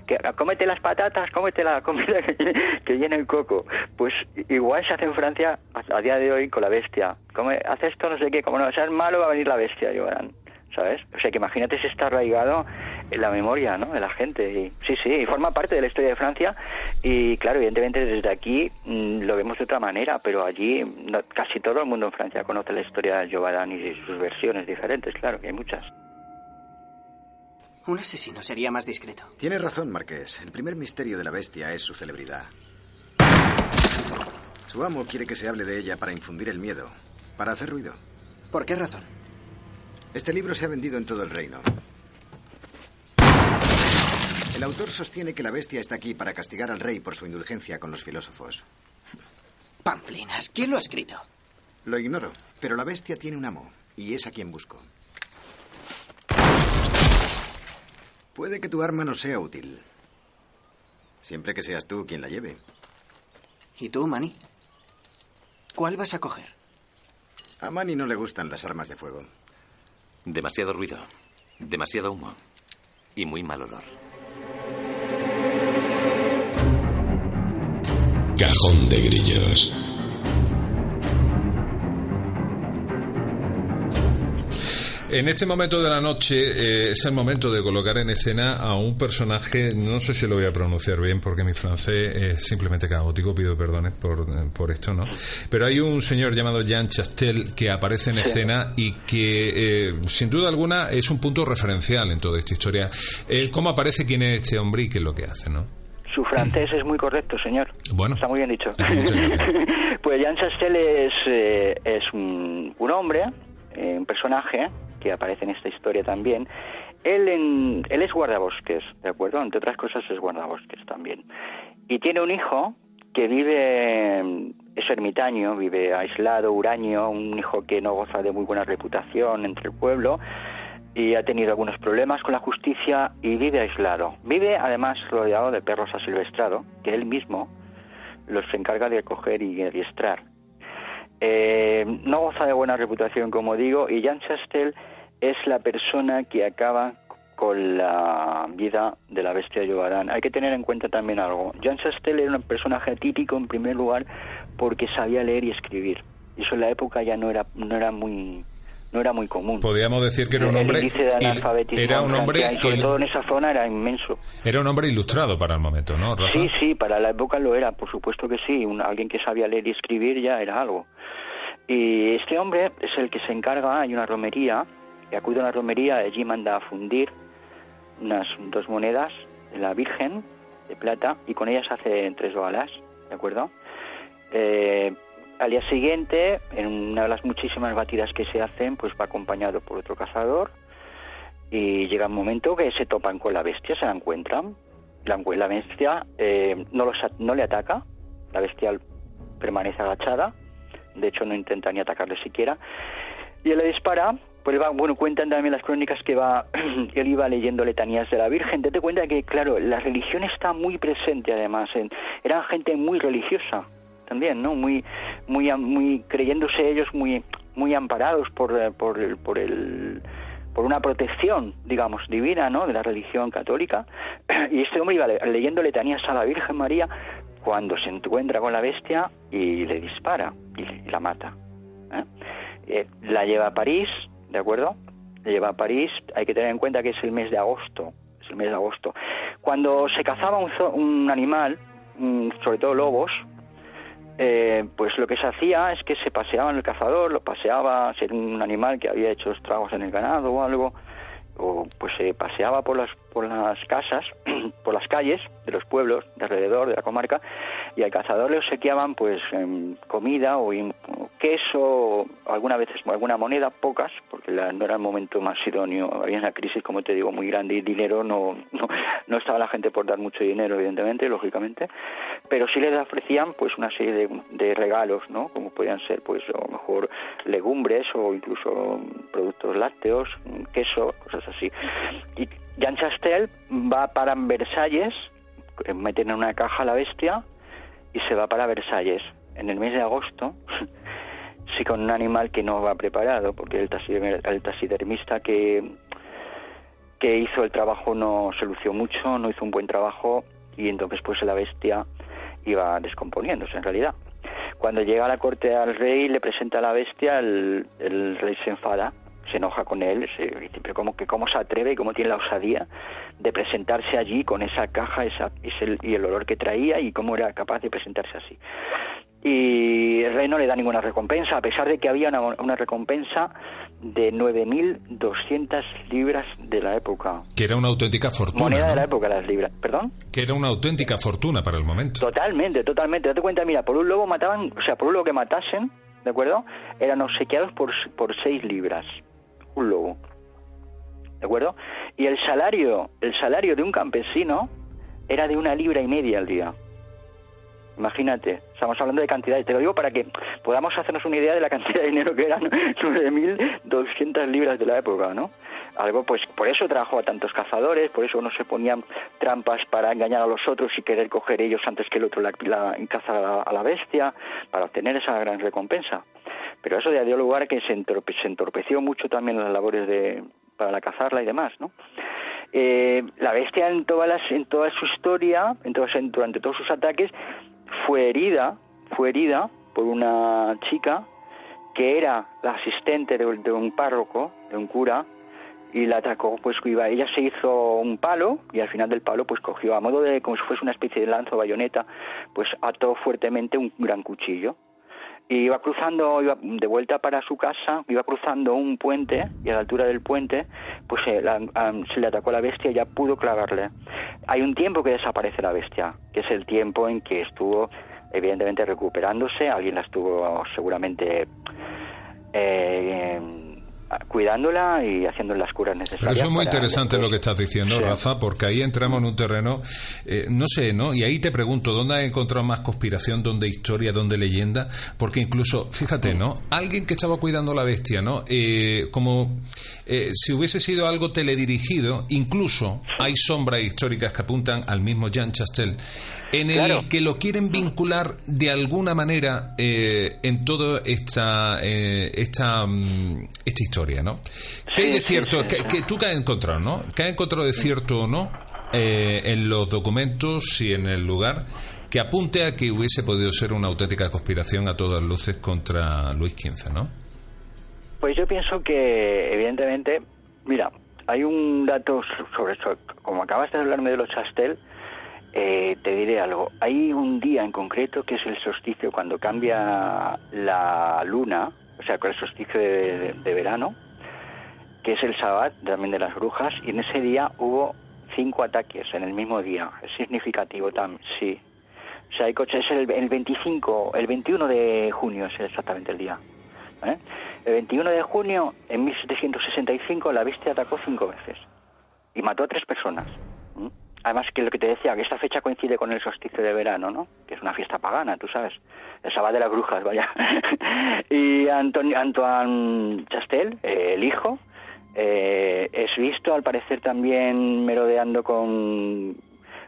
S5: que cómete las patatas, cómete la comida que, llena el coco. Pues igual se hace en Francia a, día de hoy con la bestia. Come, hace esto, no sé qué, como no seas malo va a venir la bestia, lloran. ¿Sabes? O sea que imagínate si está arraigado en la memoria ¿no? de la gente. Y, sí, sí, y forma parte de la historia de Francia y claro, evidentemente desde aquí mm, lo vemos de otra manera, pero allí casi todo el mundo en Francia conoce la historia de Jovadan y sus versiones diferentes, claro, que hay muchas.
S11: Un asesino sería más discreto.
S4: Tiene razón, Marqués. El primer misterio de la bestia es su celebridad. Su amo quiere que se hable de ella para infundir el miedo, para hacer ruido.
S11: ¿Por qué razón?
S4: Este libro se ha vendido en todo el reino. El autor sostiene que la bestia está aquí para castigar al rey por su indulgencia con los filósofos.
S11: Pamplinas, ¿quién lo ha escrito?
S4: Lo ignoro, pero la bestia tiene un amo, y es a quien busco. Puede que tu arma no sea útil. Siempre que seas tú quien la lleve.
S11: ¿Y tú, Manny? ¿Cuál vas a coger?
S4: A Manny no le gustan las armas de fuego.
S12: Demasiado ruido, demasiado humo y muy mal olor.
S1: Cajón de Grillos.
S2: En este momento de la noche eh, es el momento de colocar en escena a un personaje, no sé si lo voy a pronunciar bien porque mi francés es simplemente caótico, pido perdones por, por esto, ¿no? Pero hay un señor llamado Jean Chastel que aparece en escena y que eh, sin duda alguna es un punto referencial en toda esta historia. Eh, ¿Cómo aparece quién es este hombre y qué es lo que hace, no?
S5: Su francés es muy correcto, señor.
S2: Bueno.
S5: Está muy bien dicho. pues Jan Chastel es, eh, es un, hombre, eh, un personaje que aparece en esta historia también. Él, él es guardabosques, ¿de acuerdo? Entre otras cosas es guardabosques también. Y tiene un hijo que vive, es ermitaño, vive aislado, huraño, un hijo que no goza de muy buena reputación entre el pueblo y ha tenido algunos problemas con la justicia y vive aislado. Vive además rodeado de perros asilvestrados, que él mismo los encarga de coger y adiestrar. Eh, no goza de buena reputación, como digo, y Jan Chastel es la persona que acaba con la vida de la bestia Yobarán. Hay que tener en cuenta también algo. Jan Chastel era un personaje atípico en primer lugar porque sabía leer y escribir. Y eso en la época ya no era no era muy no era muy común.
S2: Podríamos decir que era un hombre
S5: era un hombre sobre todo en esa zona era inmenso.
S2: Era un hombre ilustrado para el momento, ¿no?
S5: Sí, sí, para la época lo era, por supuesto que sí. Un, alguien que sabía leer y escribir ya era algo. Y este hombre es el que se encarga, hay una romería, y acude a una romería, allí manda a fundir unas dos monedas de la Virgen de plata y con ellas hace tres balas, ¿de acuerdo? Eh, al día siguiente, en una de las muchísimas batidas que se hacen, pues va acompañado por otro cazador y llega un momento que se topan con la bestia, se la encuentran. La, la bestia eh, no, los, no le ataca, la bestia permanece agachada, de hecho no intenta ni atacarle siquiera, y él le dispara pues va, bueno, cuentan también las crónicas que va, él iba leyendo letanías de la Virgen. Te cuenta que, claro, la religión está muy presente además. En, eran gente muy religiosa también, ¿no? Muy, muy, muy creyéndose ellos muy, muy amparados por, eh, por, por el por una protección, digamos, divina, ¿no? De la religión católica. Y este hombre iba leyendo letanías a la Virgen María cuando se encuentra con la bestia y le dispara y, la mata. ¿eh? Eh, la lleva a París, ¿de acuerdo? Le lleva a París, hay que tener en cuenta que es el mes de agosto, es el mes de agosto. Cuando se cazaba un, animal, sobre todo lobos, eh, pues lo que se hacía es que se paseaba en el cazador, lo paseaba, ser un animal que había hecho estragos en el ganado o algo, o pues se paseaba por las por las casas, por las calles de los pueblos de alrededor de la comarca y al cazador le obsequiaban pues comida o, queso, algunas veces alguna moneda, pocas, porque no era el momento más idóneo, había una crisis como te digo muy grande y dinero no, no, no estaba la gente por dar mucho dinero evidentemente, lógicamente, pero sí les ofrecían pues una serie de, de regalos, ¿no? Como podían ser pues a lo mejor legumbres o incluso productos lácteos, queso, cosas así. Y Jean Chastel va para Versalles, meten en una caja la bestia y se va para Versalles en el mes de agosto, sí con un animal que no va preparado, porque el, taxidermista que, que hizo el trabajo no se lució mucho, no hizo un buen trabajo y entonces pues la bestia iba descomponiéndose en realidad. Cuando llega a la corte al rey, le presenta a la bestia, el, el rey se enfada se enoja con él, se pero ¿cómo, que, ¿cómo se atreve y cómo tiene la osadía de presentarse allí con esa caja esa, y el olor que traía y cómo era capaz de presentarse así? Y el rey no le da ninguna recompensa, a pesar de que había una, una recompensa de 9.200 libras de la época.
S2: Que era una auténtica fortuna.
S5: Moneda de la época, las libras. ¿Perdón?
S2: Que era una auténtica fortuna para el momento.
S5: Totalmente, totalmente. Date cuenta, mira, por un lobo mataban, o sea, por un lobo que matasen, ¿de acuerdo? Eran obsequiados por, por 6 libras un lobo. ¿De acuerdo? Y el salario, el salario de un campesino era de una libra y media al día. Imagínate, estamos hablando de cantidades. Te lo digo para que podamos hacernos una idea de la cantidad de dinero que eran 9.200 libras de la época, ¿no? Algo, pues, por eso trabajó a tantos cazadores, por eso no se ponían trampas para engañar a los otros y querer coger ellos antes que el otro la, la caza a la bestia, para obtener esa gran recompensa. Pero eso ya dio lugar a que se, entorpeció mucho también las labores de, para la cazarla y demás, ¿no? Eh, la bestia en, todas las, en toda su historia, en durante todos sus ataques, fue herida, fue herida por una chica que era la asistente de, un párroco, de un cura, y la atacó, pues iba, ella se hizo un palo y al final del palo pues cogió a modo de como si fuese una especie de lanzo o bayoneta, pues ató fuertemente un gran cuchillo y iba cruzando, iba de vuelta para su casa, iba cruzando un puente y a la altura del puente pues se, le atacó la bestia y ya pudo clavarle. Hay un tiempo que desaparece la bestia, que es el tiempo en que estuvo evidentemente recuperándose, alguien la estuvo seguramente eh, cuidándola y haciendo las curas necesarias.
S2: Pero eso es muy interesante lo que estás diciendo, Rafa, porque ahí entramos en un terreno, eh, no sé, ¿no? Y ahí te pregunto, ¿dónde has encontrado más conspiración, dónde historia, dónde leyenda? Porque incluso, fíjate, ¿no? Alguien que estaba cuidando la bestia, ¿no? Eh, como eh, si hubiese sido algo teledirigido, incluso hay sombras históricas que apuntan al mismo Jean Chastel, en el que lo quieren vincular de alguna manera en toda esta, esta, mm, esta historia, ¿no? ¿Qué hay de cierto? que, ¿Tú qué has encontrado, no? ¿Qué has encontrado de cierto o no eh, en los documentos y en el lugar que apunte a que hubiese podido ser una auténtica conspiración a todas luces contra Luis XV, no?
S5: Pues yo pienso que, evidentemente, mira, hay un dato sobre eso. Como acabas de hablarme de los Chastel, eh, te diré algo. Hay un día en concreto que es el solsticio, cuando cambia la luna, o sea, con el solsticio de, verano, que es el Sabbat también de las brujas, y en ese día hubo cinco ataques en el mismo día. Es significativo también, sí. O sea, hay coches, es el, el 25, el 21 de junio es exactamente el día. ¿eh? El 21 de junio, en 1765, la bestia atacó cinco veces y mató a tres personas. Además, que lo que te decía, que esta fecha coincide con el solsticio de verano, ¿no? Que es una fiesta pagana, tú sabes. El sábado de las brujas, vaya. y Antonio, Antoine Chastel, eh, el hijo, eh, es visto, al parecer, también merodeando con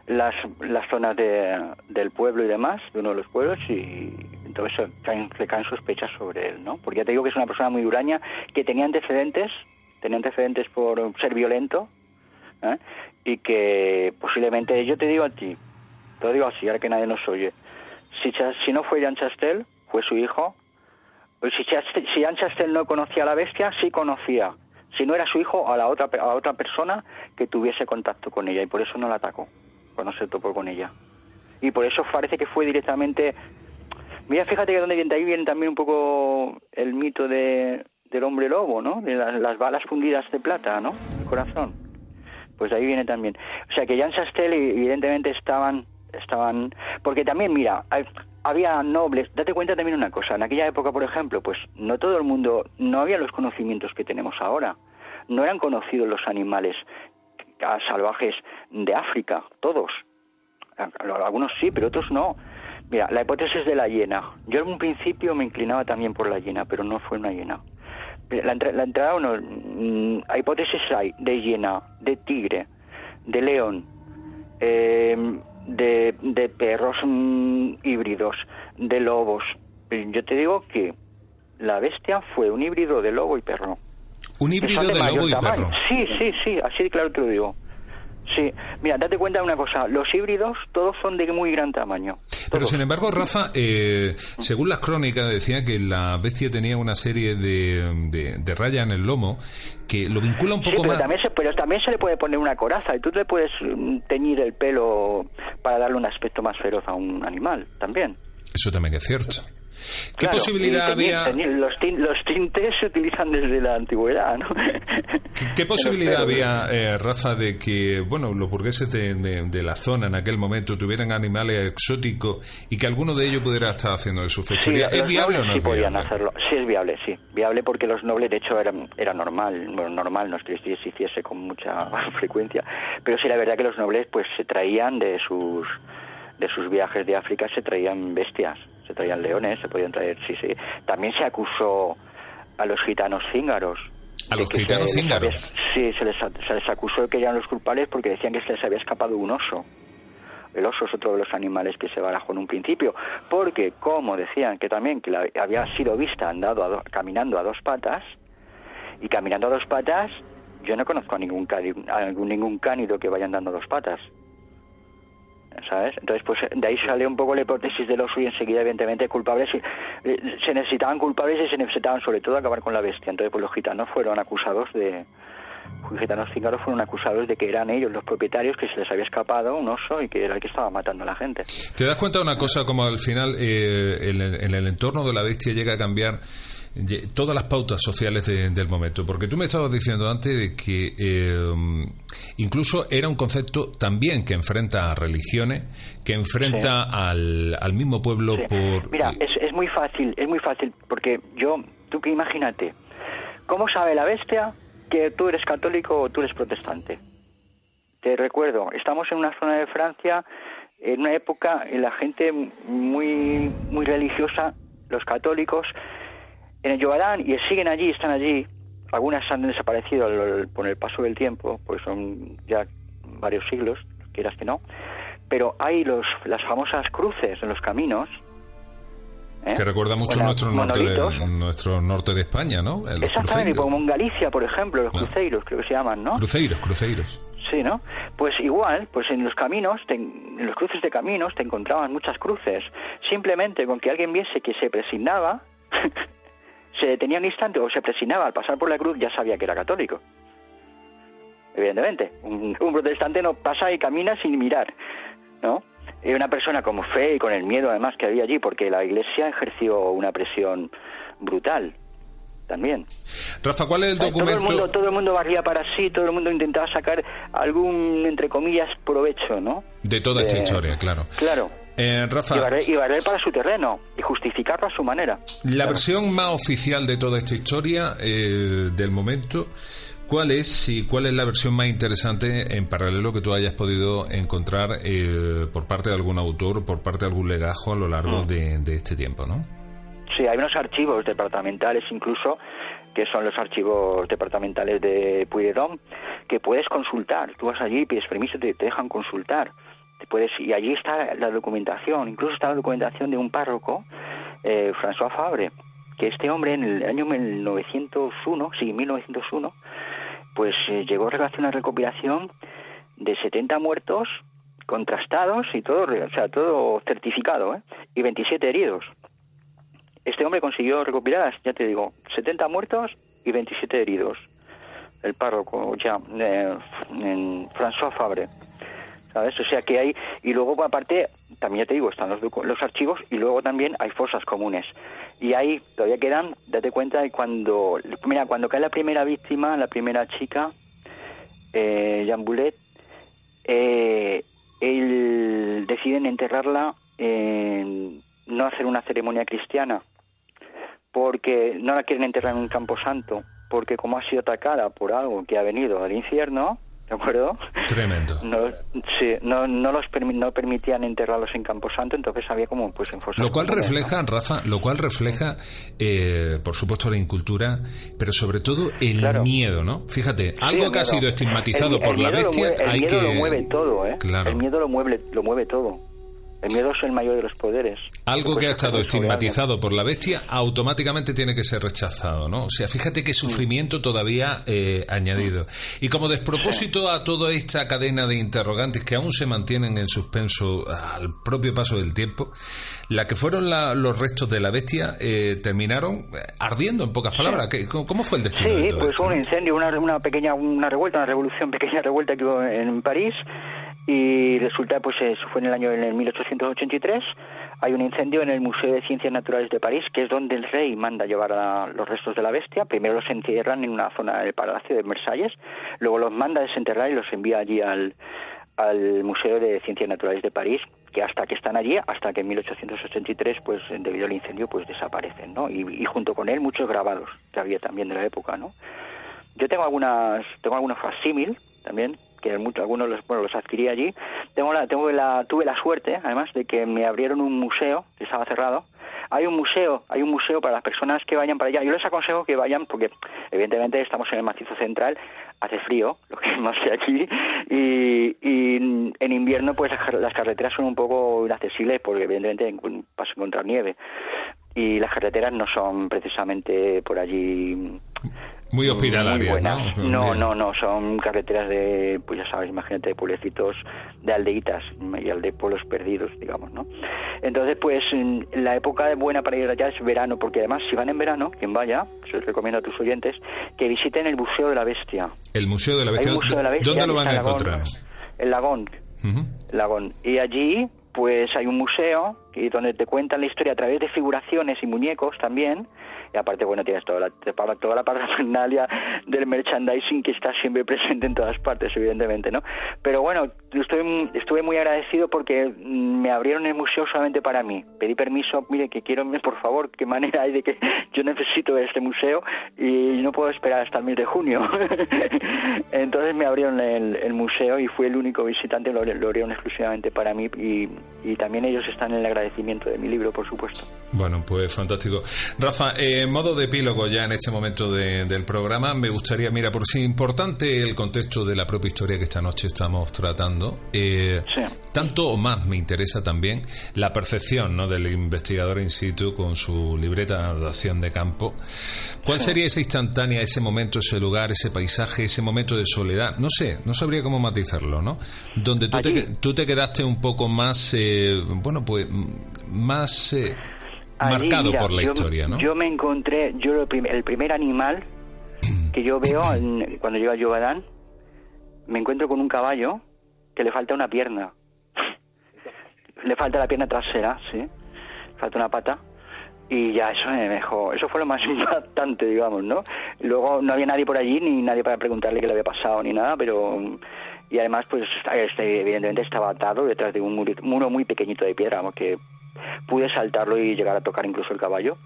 S5: las, las zonas de, del pueblo y demás, de uno de los pueblos, y entonces caen, le caen sospechas sobre él, ¿no? Porque ya te digo que es una persona muy duraña, que tenía antecedentes, tenía antecedentes por ser violento, ¿eh? Y que posiblemente, yo te digo a ti, te lo digo así, ahora que nadie nos oye, si, si no fue Jan Chastel, fue su hijo, pues si, si Chastel no conocía a la bestia, sí conocía, si no era su hijo, a la otra, a otra persona que tuviese contacto con ella, y por eso no la atacó, cuando se topó con ella. Y por eso parece que fue directamente... Mira, fíjate que donde viene, ahí viene también un poco el mito de, del hombre lobo, ¿no? De las, las balas fundidas de plata, ¿no? El corazón pues ahí viene también. O sea que Jan Sastel evidentemente estaban, estaban, porque también mira, había nobles, date cuenta también una cosa, en aquella época por ejemplo, pues no todo el mundo, no había los conocimientos que tenemos ahora, no eran conocidos los animales salvajes de África, todos, algunos sí, pero otros no. Mira, la hipótesis de la hiena. Yo en un principio me inclinaba también por la hiena, pero no fue una hiena la, la entrada uno, mm, hipótesis hay de hiena, de tigre, de león, em, de, de, perros mm, híbridos, de lobos. Yo te digo que la bestia fue un híbrido de lobo y perro.
S2: ¿Un híbrido de, lobo y perro?
S5: Sí, sí, sí, así de claro te lo digo. Sí, mira, date cuenta de una cosa, los híbridos todos son de muy gran tamaño.
S2: Pero sin embargo, Rafa, eh, según las crónicas decía que la bestia tenía una serie de, de, rayas en el lomo que lo vincula un poco
S5: pero
S2: más...
S5: También se, pero también se le puede poner una coraza y tú le puedes mm, teñir el pelo para darle un aspecto más feroz a un animal también.
S2: Eso también es cierto. ¿Qué posibilidad había?
S5: los, tintes se utilizan desde la antigüedad, ¿no?
S2: ¿Qué, posibilidad había, eh, Rafa, de que, bueno, los burgueses de, la zona en aquel momento tuvieran animales exóticos y que alguno de ellos pudiera estar haciendo de su fechoría? ¿Es viable o no
S5: sí podían hacerlo. Sí, es viable, sí. Viable porque los nobles, de hecho, eran, era normal. Bueno, normal, no es que se hiciese con mucha frecuencia. Pero sí, la verdad que los nobles, pues, se traían de sus de sus viajes de África se traían bestias se traían leones, se podían traer, sí, sí. También se acusó a los gitanos cíngaros.
S2: ¿A los gitanos cíngaros?
S5: sí, se les, se les acusó de que eran los culpables porque decían que se les había escapado un oso. El oso es otro de los animales que se barajó en un principio, porque como decían que también que la, había sido vista andado caminando a dos patas, y caminando a dos patas, yo no conozco a ningún, a ningún cánido que vaya andando a dos patas. ¿Sabes? Entonces, pues de ahí sale un poco la hipótesis de los y enseguida, evidentemente, culpables. Y, eh, se necesitaban culpables y se necesitaban, sobre todo, acabar con la bestia. Entonces, pues los gitanos fueron acusados de. Los gitanos cíngaros fueron acusados de que eran ellos los propietarios, que se les había escapado un oso y que era el que estaba matando a la gente.
S2: ¿Te das cuenta de una cosa, como al final, eh, en el entorno de la bestia llega a cambiar? Todas las pautas sociales del momento. Porque tú me estabas diciendo antes de que eh, incluso era un concepto también que enfrenta a religiones, que enfrenta al, al, mismo pueblo por...
S5: Mira, es, es muy fácil, es muy fácil, porque yo, tú que imagínate, ¿Cómo sabe la bestia que tú eres católico o tú eres protestante? Te recuerdo, estamos en una zona de Francia, en una época en la gente muy, muy religiosa, los católicos, en el Yogadán y siguen allí, están allí. Algunas han desaparecido por el paso del tiempo, pues son ya varios siglos, quieras que no. Pero hay los, las famosas cruces en los caminos,
S2: ¿Eh? Que recuerda mucho nuestro norte, de, nuestro norte de España, ¿no?
S5: Exactamente, como en Galicia, por ejemplo, los cruceiros, creo que se llaman, ¿no?
S2: Cruceiros, cruceiros.
S5: Sí, ¿no? Pues igual, pues en los caminos, en los cruces de caminos te encontraban muchas cruces. Simplemente con que alguien viese que se presignaba, se detenía un instante o se presignaba al pasar por la cruz, ya sabía que era católico. Evidentemente, un, un protestante no pasa y camina sin mirar, ¿no? Y una persona con fe y con el miedo además que había allí, porque la Iglesia ejerció una presión brutal también.
S2: Rafa, ¿cuál es el documento?
S5: Todo el mundo, todo el mundo barría para sí, todo el mundo intentaba sacar algún, entre comillas, provecho, ¿no?
S2: De toda esta historia, claro.
S5: Claro.
S2: Eh, Rafa,
S5: y barrer, para su terreno y justificarlo a su manera.
S2: La versión más oficial de toda esta historia eh, del momento ¿Cuál es, y cuál es la versión más interesante en paralelo que tú hayas podido encontrar eh, por parte de algún autor, por parte de algún legajo a lo largo mm. de, este tiempo, no?
S5: Sí, hay unos archivos departamentales incluso que son los archivos departamentales de Puigdemont, que puedes consultar. Tú vas allí, pides permiso, te, te dejan consultar. Te puedes, y allí está la documentación, incluso está la documentación de un párroco, eh, François Fabre, que este hombre en el año 1901, sí, 1901, pues eh, llegó a hacer una recopilación de 70 muertos contrastados y todo, o sea, todo certificado, ¿eh? y 27 heridos. Este hombre consiguió recopilar, ya te digo, 70 muertos y 27 heridos. El párroco, ya, eh, François Fabre. O sea que hay, y luego aparte, también te digo, están los, los archivos y luego también hay fosas comunes. Y ahí todavía quedan, date cuenta, de cuando, mira, cuando cae la primera víctima, la primera chica, eh, Jean Boulet, eh, él deciden enterrarla, no hacer una ceremonia cristiana, porque no la quieren enterrar en un campo santo, porque como ha sido atacada por algo que ha venido al infierno, ¿de acuerdo?
S2: Tremendo.
S5: No, sí, no, no los no permitían enterrarlos en Camposanto, entonces había como pues en
S2: Lo cual refleja, Rafa, lo cual refleja, eh, por supuesto, la incultura, pero sobre todo el miedo, ¿no? Fíjate, algo que ha sido estigmatizado por la bestia,
S5: el
S2: miedo
S5: lo mueve todo, ¿eh? El miedo lo mueve, lo mueve todo. El miedo es el mayor de los poderes.
S2: Algo que ha estado estigmatizado por la bestia automáticamente tiene que ser rechazado, ¿no? O sea, fíjate qué sufrimiento todavía eh, añadido. Y como despropósito a toda esta cadena de interrogantes que aún se mantienen en suspenso al propio paso del tiempo, la que fueron los restos de la bestia eh, terminaron ardiendo, en pocas palabras. ¿Cómo fue el destino?
S5: Sí, pues fue un incendio, una, una pequeña, una revuelta, una revolución, pequeña revuelta que hubo en París y resulta, pues eso fue en el año en el 1883, hay un incendio en el Museo de Ciencias Naturales de París, que es donde el rey manda llevar a los restos de la bestia. Primero los entierran en una zona del Palacio de Versalles, luego los manda a desenterrar y los envía allí al, al Museo de Ciencias Naturales de París, que hasta que están allí, hasta que en 1883, pues debido al incendio, pues desaparecen, ¿no? Y, y junto con él muchos grabados que había también de la época, ¿no? Yo tengo algunas, tengo algunos facsímil también que algunos los, bueno, los adquirí allí. Tengo la, tengo la, tuve la suerte, además, de que me abrieron un museo que estaba cerrado. Hay un museo, hay un museo para las personas que vayan para allá. Yo les aconsejo que vayan porque, evidentemente, estamos en el macizo central, hace frío, lo que más sé aquí, y, y en invierno, pues las carreteras son un poco inaccesibles porque, evidentemente, vas a encontrar nieve. Y las carreteras no son precisamente por allí
S2: muy hospitalarias,
S5: ¿no? No, no, son carreteras de, pues ya sabes, imagínate, de pueblecitos, de aldeitas y al de pueblos perdidos, digamos, ¿no? Entonces, pues la época buena para ir allá es verano, porque además si van en verano, quien vaya, se recomiendo a tus oyentes, que visiten el Museo de la Bestia.
S2: El Museo de la Bestia, ¿dónde lo van a encontrar?
S5: El Lagón. Lagón. Y allí, pues hay un museo y donde te cuentan la historia a través de figuraciones y muñecos también Y aparte, bueno, tienes toda la, toda la parafernalia del merchandising que está siempre presente en todas partes, evidentemente, ¿no? Pero bueno, estoy, estuve muy agradecido porque me abrieron el museo solamente para mí. Pedí permiso, mire, que quiero, por favor, qué manera hay de que yo necesito este museo y no puedo esperar hasta el mes de junio. Entonces me abrieron el, museo y fui el único visitante, lo, lo abrieron exclusivamente para mí y, y también ellos están en el agradecimiento de mi libro, por supuesto.
S2: Bueno, pues fantástico. Rafa, eh, en modo de epílogo ya en este momento del programa, me gustaría, mira, por si es importante el contexto de la propia historia que esta noche estamos tratando, eh, tanto o más me interesa también la percepción ¿no? del investigador in situ con su libreta de acción de campo. ¿Cuál sería esa instantánea, ese momento, ese lugar, ese paisaje, ese momento de soledad? No sé, no sabría cómo matizarlo, ¿no? Donde tú, te, tú te quedaste un poco más, eh, bueno, pues más marcado por la historia, ¿no?
S5: Yo me encontré, yo el primer animal que yo veo cuando llego a Yogadán, me encuentro con un caballo que le falta una pierna. le falta la pierna trasera, sí. Falta una pata. Y ya eso me dejó, eso fue lo más impactante, digamos, ¿no? Luego no había nadie por allí, ni nadie para preguntarle qué le había pasado, ni nada, pero... Y además, pues, este, evidentemente estaba atado detrás de un muro, muy pequeñito de piedra, que pude saltarlo y llegar a tocar incluso el caballo.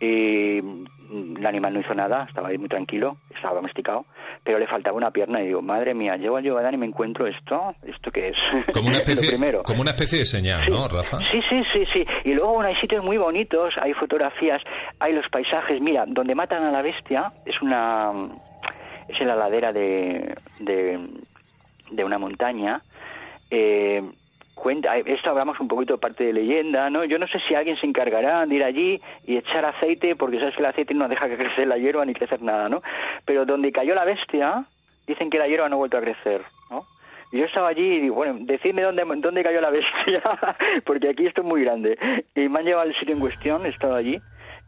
S5: Y el animal no hizo nada, estaba ahí muy tranquilo, estaba domesticado, pero le faltaba una pierna y digo, madre mía, llego a Yogadán y me encuentro esto, ¿esto qué es?
S2: Como una especie, como una especie de señal, ¿no, Rafa?
S5: Sí, sí, sí, sí. Y luego bueno, hay sitios muy bonitos, hay fotografías, hay los paisajes. Mira, donde matan a la bestia es una es en la ladera de, de, de una montaña. Eh, cuenta, esto hablamos un poquito de parte de leyenda, ¿no? Yo no sé si alguien se encargará de ir allí y echar aceite, porque sabes que el aceite no deja que crece la hierba ni crecer nada, ¿no? Pero donde cayó la bestia, dicen que la hierba no ha vuelto a crecer, ¿no? Yo estaba allí y digo, bueno, decidme dónde, dónde cayó la bestia, porque aquí esto es muy grande. Y me han llevado al sitio en cuestión, he estado allí,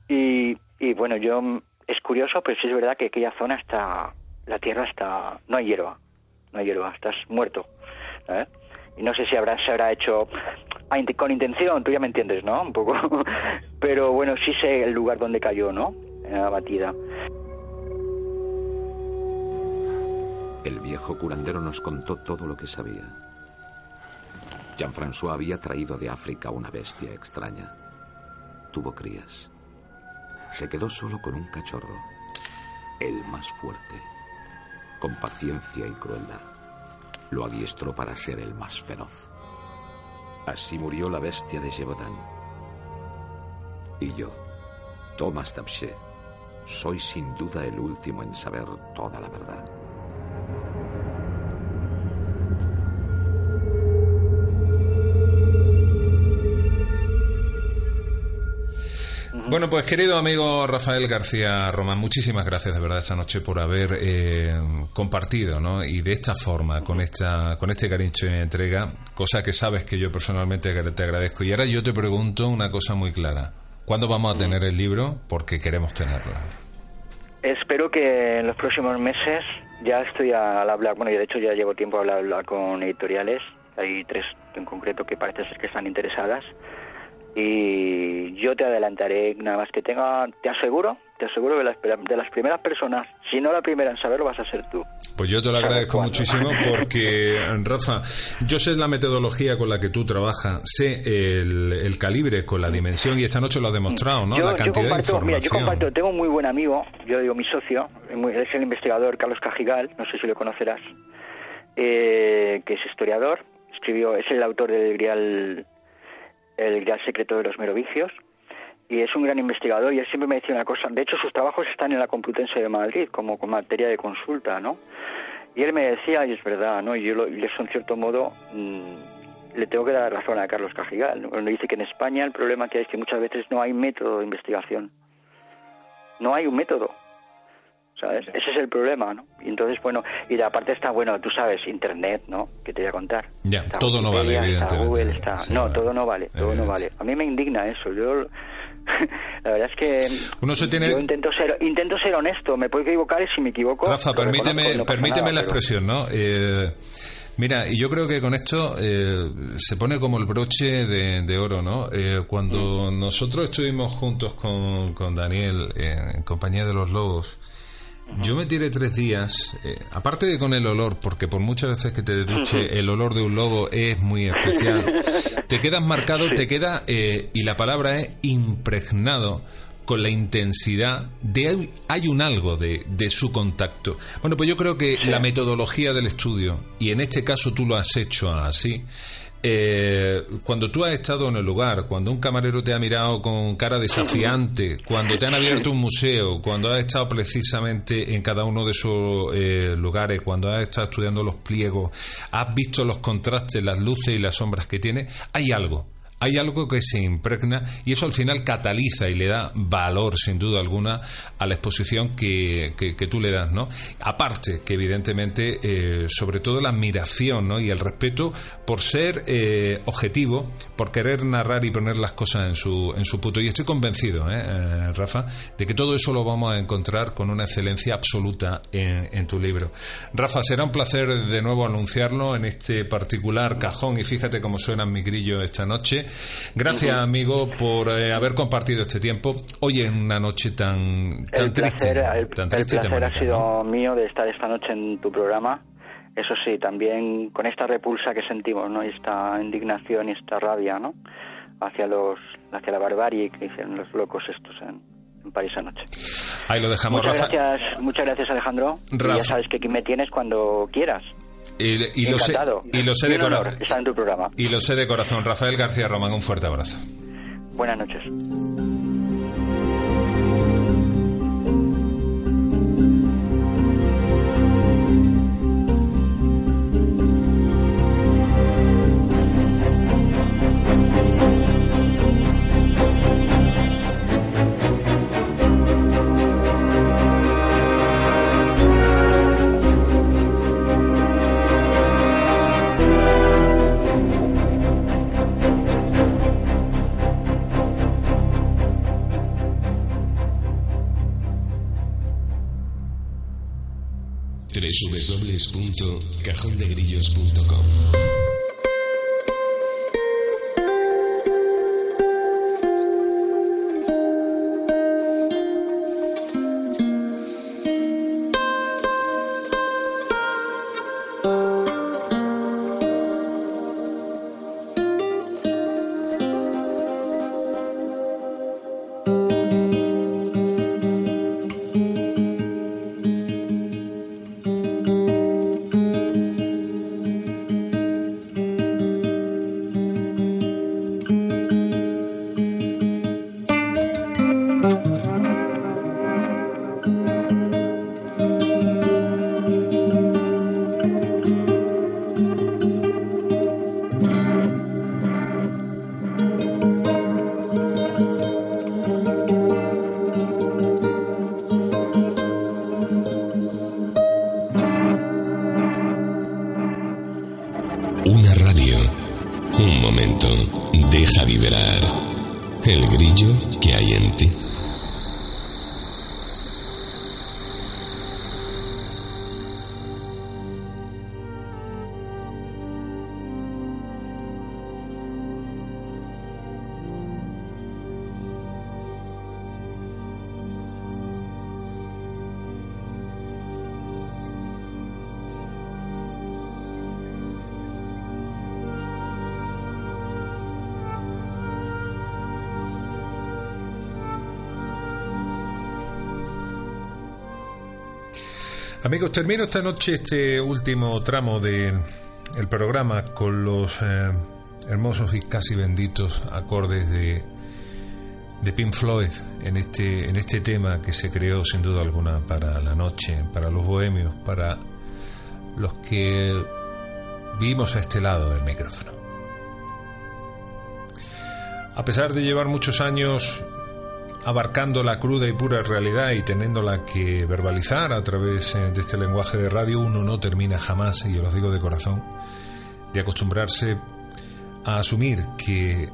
S5: y, y bueno, yo, es curioso, pero sí es verdad que aquella zona está, la tierra está, no hay hierba, no hay hierba, estás muerto, ¿sabes? Y no sé si habrá, se habrá hecho con intención, tú ya me entiendes, ¿no? Un poco. Pero bueno, sí sé el lugar donde cayó, ¿no? En la batida.
S13: El viejo curandero nos contó todo lo que sabía. Jean-François había traído de África una bestia extraña. Tuvo crías. Se quedó solo con un cachorro, el más fuerte, con paciencia y crueldad lo adiestró para ser el más feroz. Así murió la bestia de Gévaudan. Y yo, Thomas Tapché, soy sin duda el último en saber toda la verdad.
S2: Bueno, pues querido amigo Rafael García Román, muchísimas gracias de verdad esta noche por haber eh, compartido, ¿no? Y de esta forma, con esta, con este cariño y entrega, cosa que sabes que yo personalmente te agradezco. Y ahora yo te pregunto una cosa muy clara: ¿cuándo vamos a tener el libro? Porque queremos tenerlo.
S5: Espero que en los próximos meses ya estoy al hablar, bueno, de hecho ya llevo tiempo a hablar con editoriales, hay tres en concreto que parece ser que están interesadas y yo te adelantaré nada más que tenga, te aseguro, te aseguro que de las primeras personas, si no la primera en saberlo, vas a ser tú.
S2: Pues yo te lo agradezco muchísimo porque, Rafa, yo sé la metodología con la que tú trabajas, sé el, calibre con la dimensión y esta noche lo has demostrado, ¿no? la cantidad de información. Mira,
S5: yo comparto, tengo un muy buen amigo, yo digo mi socio, es el investigador Carlos Cajigal, no sé si lo conocerás, eh, que es historiador, escribió, es el autor del Grial el gran secreto de los merovingios, y es un gran investigador y él siempre me decía una cosa, de hecho sus trabajos están en la Complutense de Madrid como con materia de consulta, ¿no? Y él me decía, y es verdad, ¿no? Y yo, lo, y eso en cierto modo mm, le tengo que dar razón a Carlos Cajigal, cuando dice que en España el problema que hay es que muchas veces no hay método de investigación. No hay un método. ¿Sabes? Ese es el problema, ¿no? Y entonces, bueno, y de aparte está, bueno, tú sabes, Internet, ¿no? Que te voy a contar.
S2: Ya, todo no vale, evidentemente.
S5: está... no, todo no vale, todo no vale. A mí me indigna eso, yo... la verdad es que
S2: Uno se tiene...
S5: yo intento ser intento ser honesto me puedo equivocar y si me equivoco
S2: Rafa permíteme permíteme la expresión no eh, Mira, y yo creo que con esto eh, se pone como el broche de, oro, ¿no? Eh, cuando nosotros estuvimos juntos con, con Daniel en compañía de los lobos, yo me tiré tres días, eh, aparte de con el olor, porque por muchas veces que te duche el olor de un lobo es muy especial, te quedas marcado, te queda, y la palabra es impregnado con la intensidad de hay un algo de, de, su contacto. Bueno, pues yo creo que la metodología del estudio, y en este caso tú lo has hecho así, eh, cuando tú has estado en el lugar, cuando un camarero te ha mirado con cara desafiante, cuando te han abierto un museo, cuando has estado precisamente en cada uno de esos eh, lugares, cuando has estado estudiando los pliegos, has visto los contrastes, las luces y las sombras que tiene, hay algo hay algo que se impregna y eso al final cataliza y le da valor, sin duda alguna, a la exposición que, que, tú le das, ¿no? Aparte que evidentemente, eh, sobre todo la admiración ¿no? y el respeto por ser eh, objetivo, por querer narrar y poner las cosas en su, en su punto. Y estoy convencido, ¿eh, eh Rafa, de que todo eso lo vamos a encontrar con una excelencia absoluta en, en tu libro. Rafa, será un placer de nuevo anunciarlo en este particular cajón y fíjate cómo suena mi grillo esta noche. Gracias, amigo, por eh, haber compartido este tiempo hoy en una noche tan, tan triste.
S5: el, placer ha sido mío de estar esta noche en tu programa. Eso sí, también con esta repulsa que sentimos, ¿no? esta indignación y esta rabia, ¿no? Hacia los, hacia la barbarie que hicieron los locos estos en, París anoche.
S2: Ahí lo dejamos,
S5: muchas Gracias, muchas gracias, Alejandro. ya sabes que aquí me tienes cuando quieras.
S2: Y, lo sé, y lo sé de corazón. Y lo sé de corazón. Rafael García Román, un fuerte abrazo.
S5: Buenas noches.
S1: www.cajondegrillos.com
S2: Amigos, termino esta noche este último tramo del el programa con los eh, hermosos y casi benditos acordes de, de Pink Floyd en este, en este tema que se creó sin duda alguna para la noche, para los bohemios, para los que vivimos a este lado del micrófono. A pesar de llevar muchos años abarcando la cruda y pura realidad y teniéndola que verbalizar a través eh, de este lenguaje de radio, uno no termina jamás, y yo lo digo de corazón, de acostumbrarse a asumir que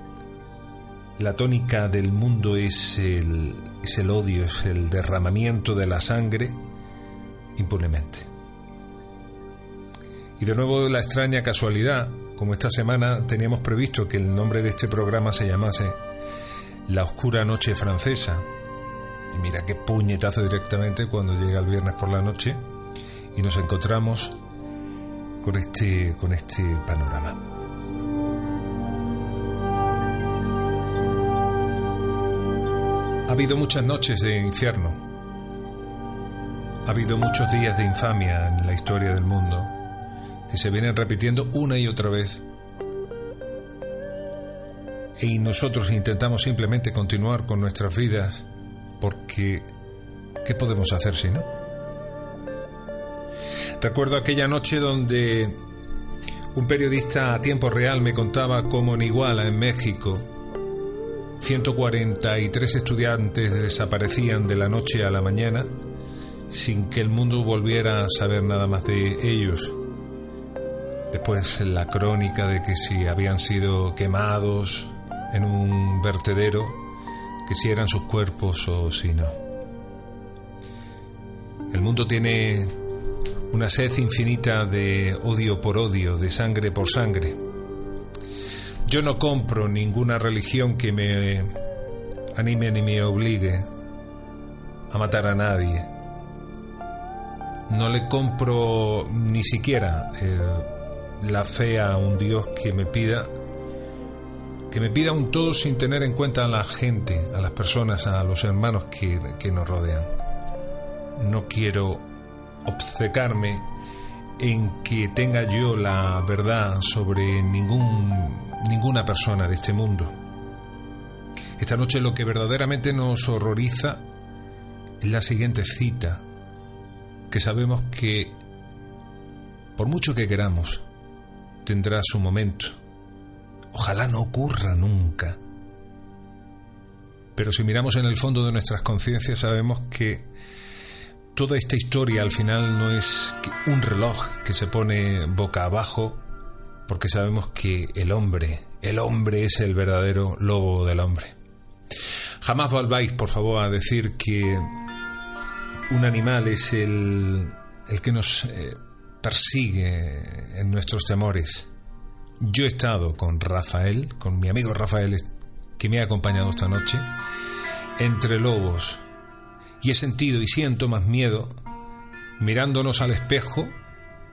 S2: la tónica del mundo es el, es el odio, es el derramamiento de la sangre impunemente. Y de nuevo la extraña casualidad, como esta semana teníamos previsto que el nombre de este programa se llamase La Oscura Noche Francesa. Y mira qué puñetazo directamente cuando llega el viernes por la noche y nos encontramos con este, con este panorama. Ha habido muchas noches de infierno. Ha habido muchos días de infamia en la historia del mundo que se vienen repitiendo una y otra vez. Y nosotros intentamos simplemente continuar con nuestras vidas porque ¿qué podemos hacer si no? Recuerdo aquella noche donde un periodista a tiempo real me contaba cómo en Iguala, en México, 143 estudiantes desaparecían de la noche a la mañana sin que el mundo volviera a saber nada más de ellos. Después la crónica de que si habían sido quemados en un vertedero, que si eran sus cuerpos o si no. El mundo tiene una sed infinita de odio por odio, de sangre por sangre. Yo no compro ninguna religión que me anime ni me obligue a matar a nadie. No le compro ni siquiera eh, la fe a un Dios que me pida que me pida un todo sin tener en cuenta a la gente, a las personas, a los hermanos que, nos rodean. No quiero obcecarme en que tenga yo la verdad sobre ningún, ninguna persona de este mundo. Esta noche lo que verdaderamente nos horroriza es la siguiente cita, que sabemos que, por mucho que queramos, tendrá su momento. Ojalá no ocurra nunca. Pero si miramos en el fondo de nuestras conciencias sabemos que toda esta historia al final no es un reloj que se pone boca abajo, porque sabemos que el hombre, el hombre es el verdadero lobo del hombre. Jamás volváis, por favor, a decir que un animal es el, el que nos eh, persigue en nuestros temores. Yo he estado con Rafael, con mi amigo Rafael, que me ha acompañado esta noche, entre lobos, y he sentido y siento más miedo mirándonos al espejo,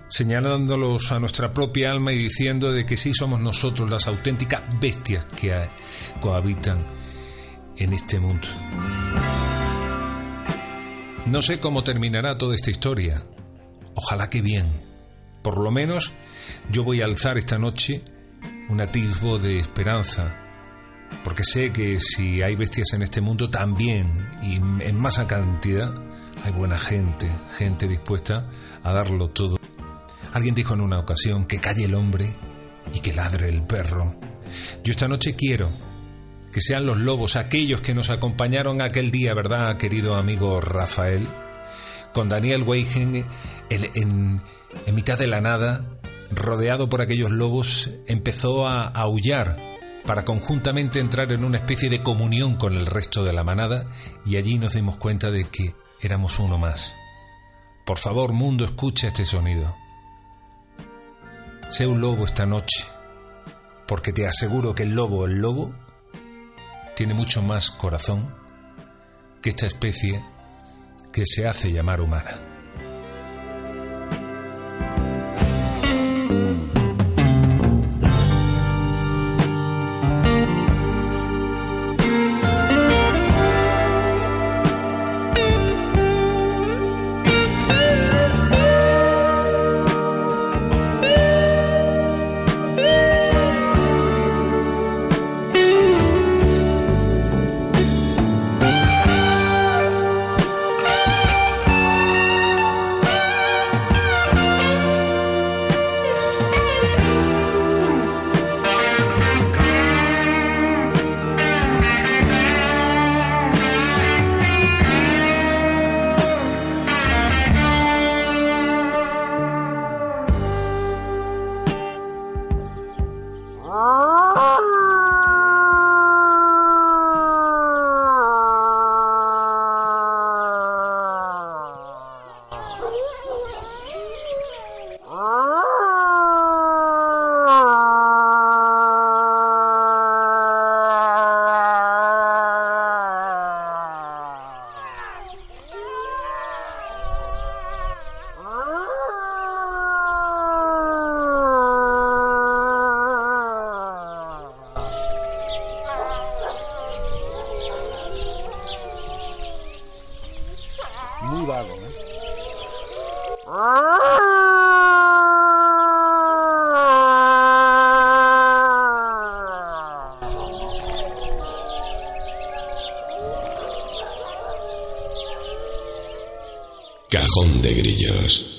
S2: señalándolos a nuestra propia alma y diciendo de que sí somos nosotros las auténticas bestias que cohabitan en este mundo. No sé cómo terminará toda esta historia. Ojalá que bien. Por lo menos yo voy a alzar esta noche un atisbo de esperanza porque sé que si hay bestias en este mundo también, y en masa cantidad, hay buena gente, gente dispuesta a darlo todo. Alguien dijo en una ocasión que calle el hombre y que ladre el perro. Yo esta noche quiero que sean los lobos aquellos que nos acompañaron aquel día, ¿verdad, querido amigo Rafael? Con Daniel Weigen en, en mitad de la nada, rodeado por aquellos lobos, empezó a aullar para conjuntamente entrar en una especie de comunión con el resto de la manada y allí nos dimos cuenta de que éramos uno más. Por favor, mundo, escucha este sonido. Sé un lobo esta noche, porque te aseguro que el lobo, el lobo, tiene mucho más corazón que esta especie que se hace llamar humana.
S1: Cajón de grillos.